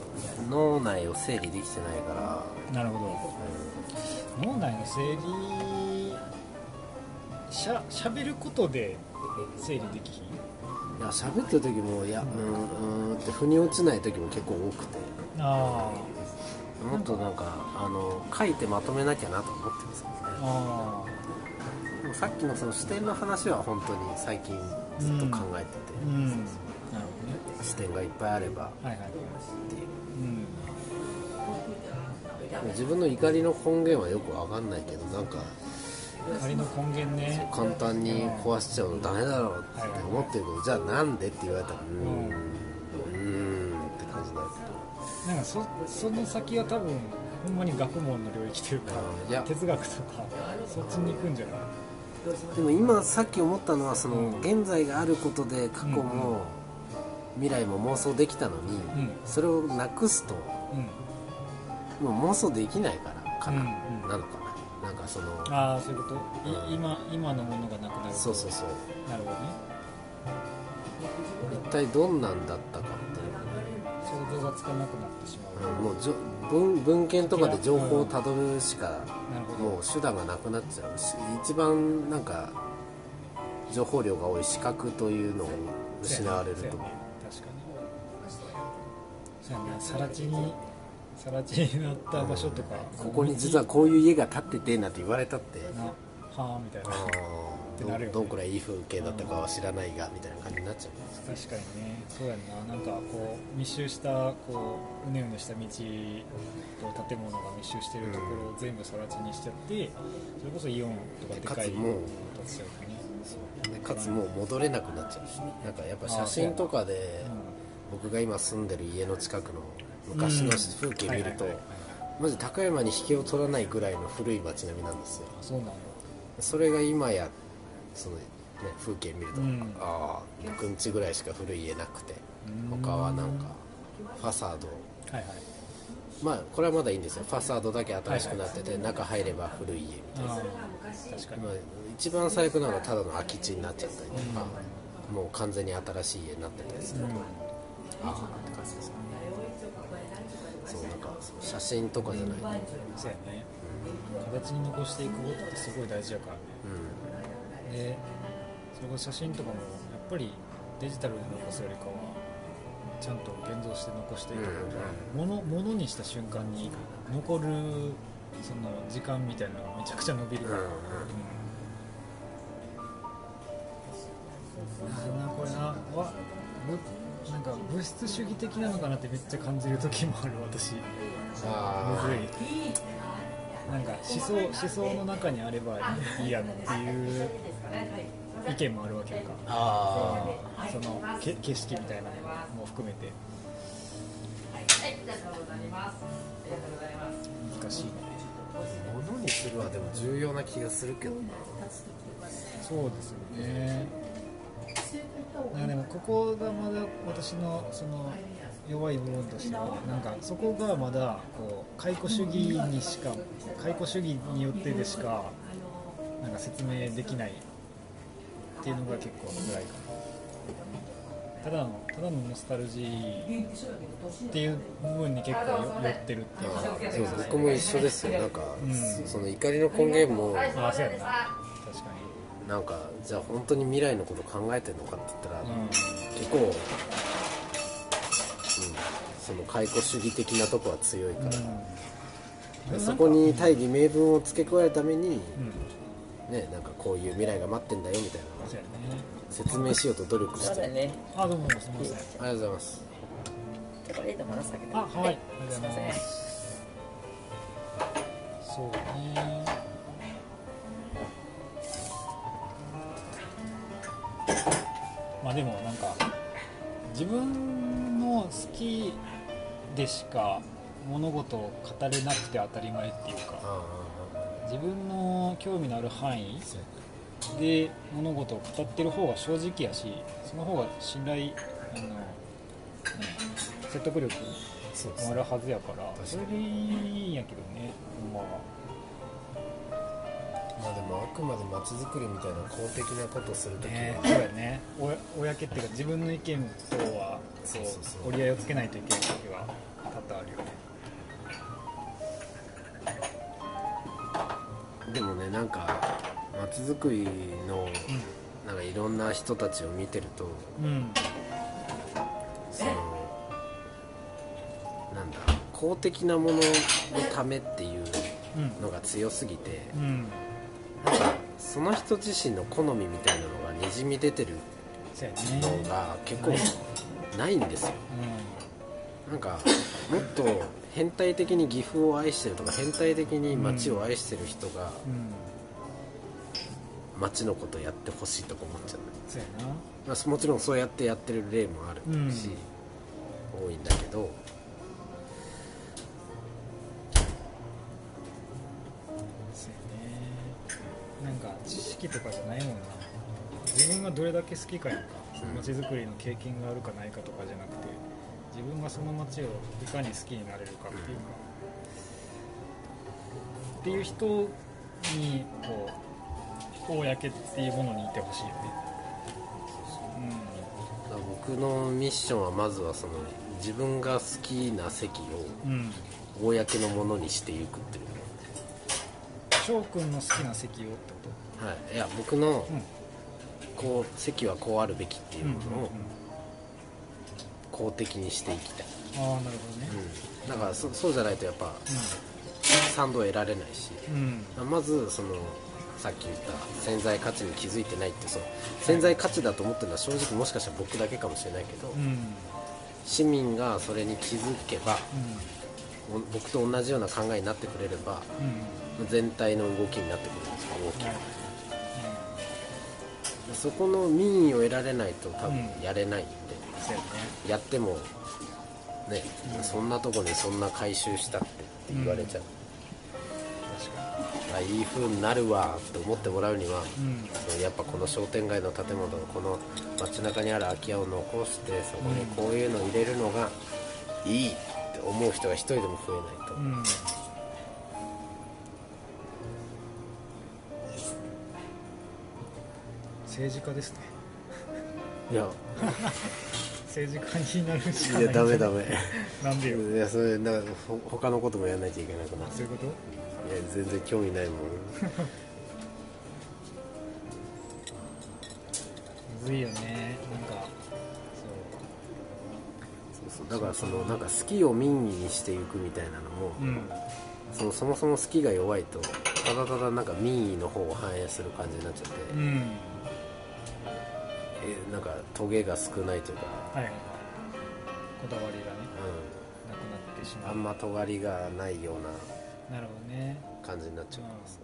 脳内を整理できてないから、なるほど。脳内の整理しゃしゃべることで整理できひん？いや喋ってる時もいやうんうーんって腑に落ちない時も結構多くて。あもっとなんかあの書いてまとめなきゃなと思ってるんですよね。ああでもさっきのその視点の話は本当に最近ずっと考えてて、あうん。なるほどね視点がいっぱいあれば。はいはい。っていううん。自分の怒りの根源はよくわかんないけどなんか仮の根源ね。簡単に壊しちゃうのダメだろうって思ってるけどじゃあなんでって言われたらうーんなんかそその先は多分ほんまに学問の領域というかいや。哲学とかそっちに行くんじゃない？でも今さっき思ったのはそのうん。現在があることで過去も未来も妄想できたのにうん。それをなくすとうん。もう妄想できないからかな、うんうん。なのかな？なんかそのああそういうこと、いうん。今今のものがなくなると？そうそうそう。なるほどね。一体どんなんだった想像がつかなくなってしまう、もうじょ文文献とかで情報をたどるしかなるほど。もう手段がなくなっちゃうし一番なんか情報量が多い視覚というのを失われると確かに。さら地にさら地になった場所とか、ここに実はこういう家が建っててなんて言われたって。なはあみたいなあてなるよね。ーどどんくらいいい風景だったかは知らないがみたいな感じになっちゃう。んです確かにね。そうやんな。なんかこう密集したこううねうねした道と建物が密集してるところを全部更地にしちゃってそれこそイオンとかでかいもう建つちゃうとね。でかつもう戻れなくなっちゃう。しなんかやっぱ写真とかで僕が今住んでる家の近くの昔の風景見るとマジ高山に引けを取らないぐらいの古い街並みなんですよ。あそうなんだ。それが今やその、ね、風景見ると、うん。ああ僕ん家ぐらいしか古い家なくてうん。他はなんかファサード。はいはい。まあこれはまだいいんですよ。ファサードだけ新しくなってて中入れば古い家みたいな。確かに。まあ、一番最悪なのはただの空き地になっちゃったりとか、もう完全に新しい家になってたりする。と、ああって感じですね。そうなんかそう写真とかじゃない。と、そうやね。形に残していくことってすごい大事やからね。うでそれこそ写真とかもやっぱりデジタルで残すよりかはちゃんと現像して残していくものものにした瞬間に残るその時間みたいなのがめちゃくちゃ伸びる。から、うん。うんうんなこれなわぶなんか物質主義的なのかなってめっちゃ感じる時もある私。ん、むあずい。なんか思想思想の中にあればいいやんっていう意見もあるわけやんか。あそのけ景色みたいなのも含めて。難しいね。あ物にするはでも重要な気がするけどな。そうですよね。でもここがまだ私のその弱い部分としてはなんかそこがまだこう解雇主義にしか解雇主義によってでしかなんか説明できないっていうのが結構辛いかなただのただのノスタルジーっていう部分に結構よ寄ってるっていうかそうそう僕も一緒ですよ。なんか、うんそその怒りの根源もああそうやな確かなんかじゃあ本当に未来のこと考えてるのかって言ったら、に、うん結構、うん、その解雇主義的なとこは強いから、うん。そこに大義名分を付け加えるために、うんね、なんかこういう未来が待ってんだよみたいなそうやね。説明しようと努力して。ありそうだね。あどうもすみません。がとうございますチョコレートもらったけど。あはいありがとうございませんます。そうね。まあでもなんか自分の好きでしか物事を語れなくて当たり前っていうかあ自分の興味のある範囲で物事を語ってる方が正直やしその方が信頼あの、ね、説得力もあるはずやからそれでいいんやけどねほんまは。まあでもあくまで街づくりみたいな公的なことするときは、ねそうやね。おや公っていうか自分の意見とはそう折り合いをつけないといけない時は多々あるよね。でもねなんか街づくりのなんかいろんな人たちを見てるとうん。そのなんだ公的なもののためっていううん。のが強すぎてうん。なんかその人自身の好みみたいなのがにじみ出てるのが結構ないんですよ。なんかもっと変態的に岐阜を愛してるとか変態的に街を愛してる人がうんうん街のことやってほしいとか思っちゃう。そうやな。まあ、もちろんそうやってやってる例もあるし、多いんだけどそうやね。なんか知識とかじゃないもんな。自分がどれだけ好きかやんか。街づくりの経験があるかないかとかじゃなくて自分がその街をいかに好きになれるかっていうか、っていう人にこう公っていうものにいてほしいよねだから僕のミッションはまずはその自分が好きな席を公のものにしていくっていう翔くんの好きな席をってことはいいや僕のこう席はこうあるべきっていうものを公的にしていきたい、ああなるほどねうん、だからそそうじゃないとやっぱ賛同得られないしうんまずそのさっき言った潜在価値に気づいてないってそう潜在価値だと思ってるのは正直もしかしたら僕だけかもしれないけど、うん。うん市民がそれに気づけばお僕と同じような考えになってくれればうん。全体の動きになってくるんですよ大きな。るなそこの民意を得られないと多分うんやれないんで、うやね。やってもね、そんなとこにそんな回収したってって言われちゃう、確かあいい風になるわって思ってもらうには、にうん。やっぱこの商店街の建物この街中にある空き家を残してそこにこういうのを入れるのがいいって思う人が一人でも増えないと、うん。政治家ですね。<laughs> いや。<laughs> 政治家になるしかいない。やダメダメ。なんでよ。いやそれなんかほ他のこともやらないといけなくなる。そういうこと？全然興味ないもん。むずいよね。なんかそう。そうだからそのなんか好きを民意にしていくみたいなのも、そううん。そのそもそも好きが弱いとただただなんか民意の方を反映する感じになっちゃって、うん。えなんかトゲが少ないというか、はいこだわりがねう、なくなってしん、まう。あんま尖りがないような。なるほど感じになっちゃうからさ、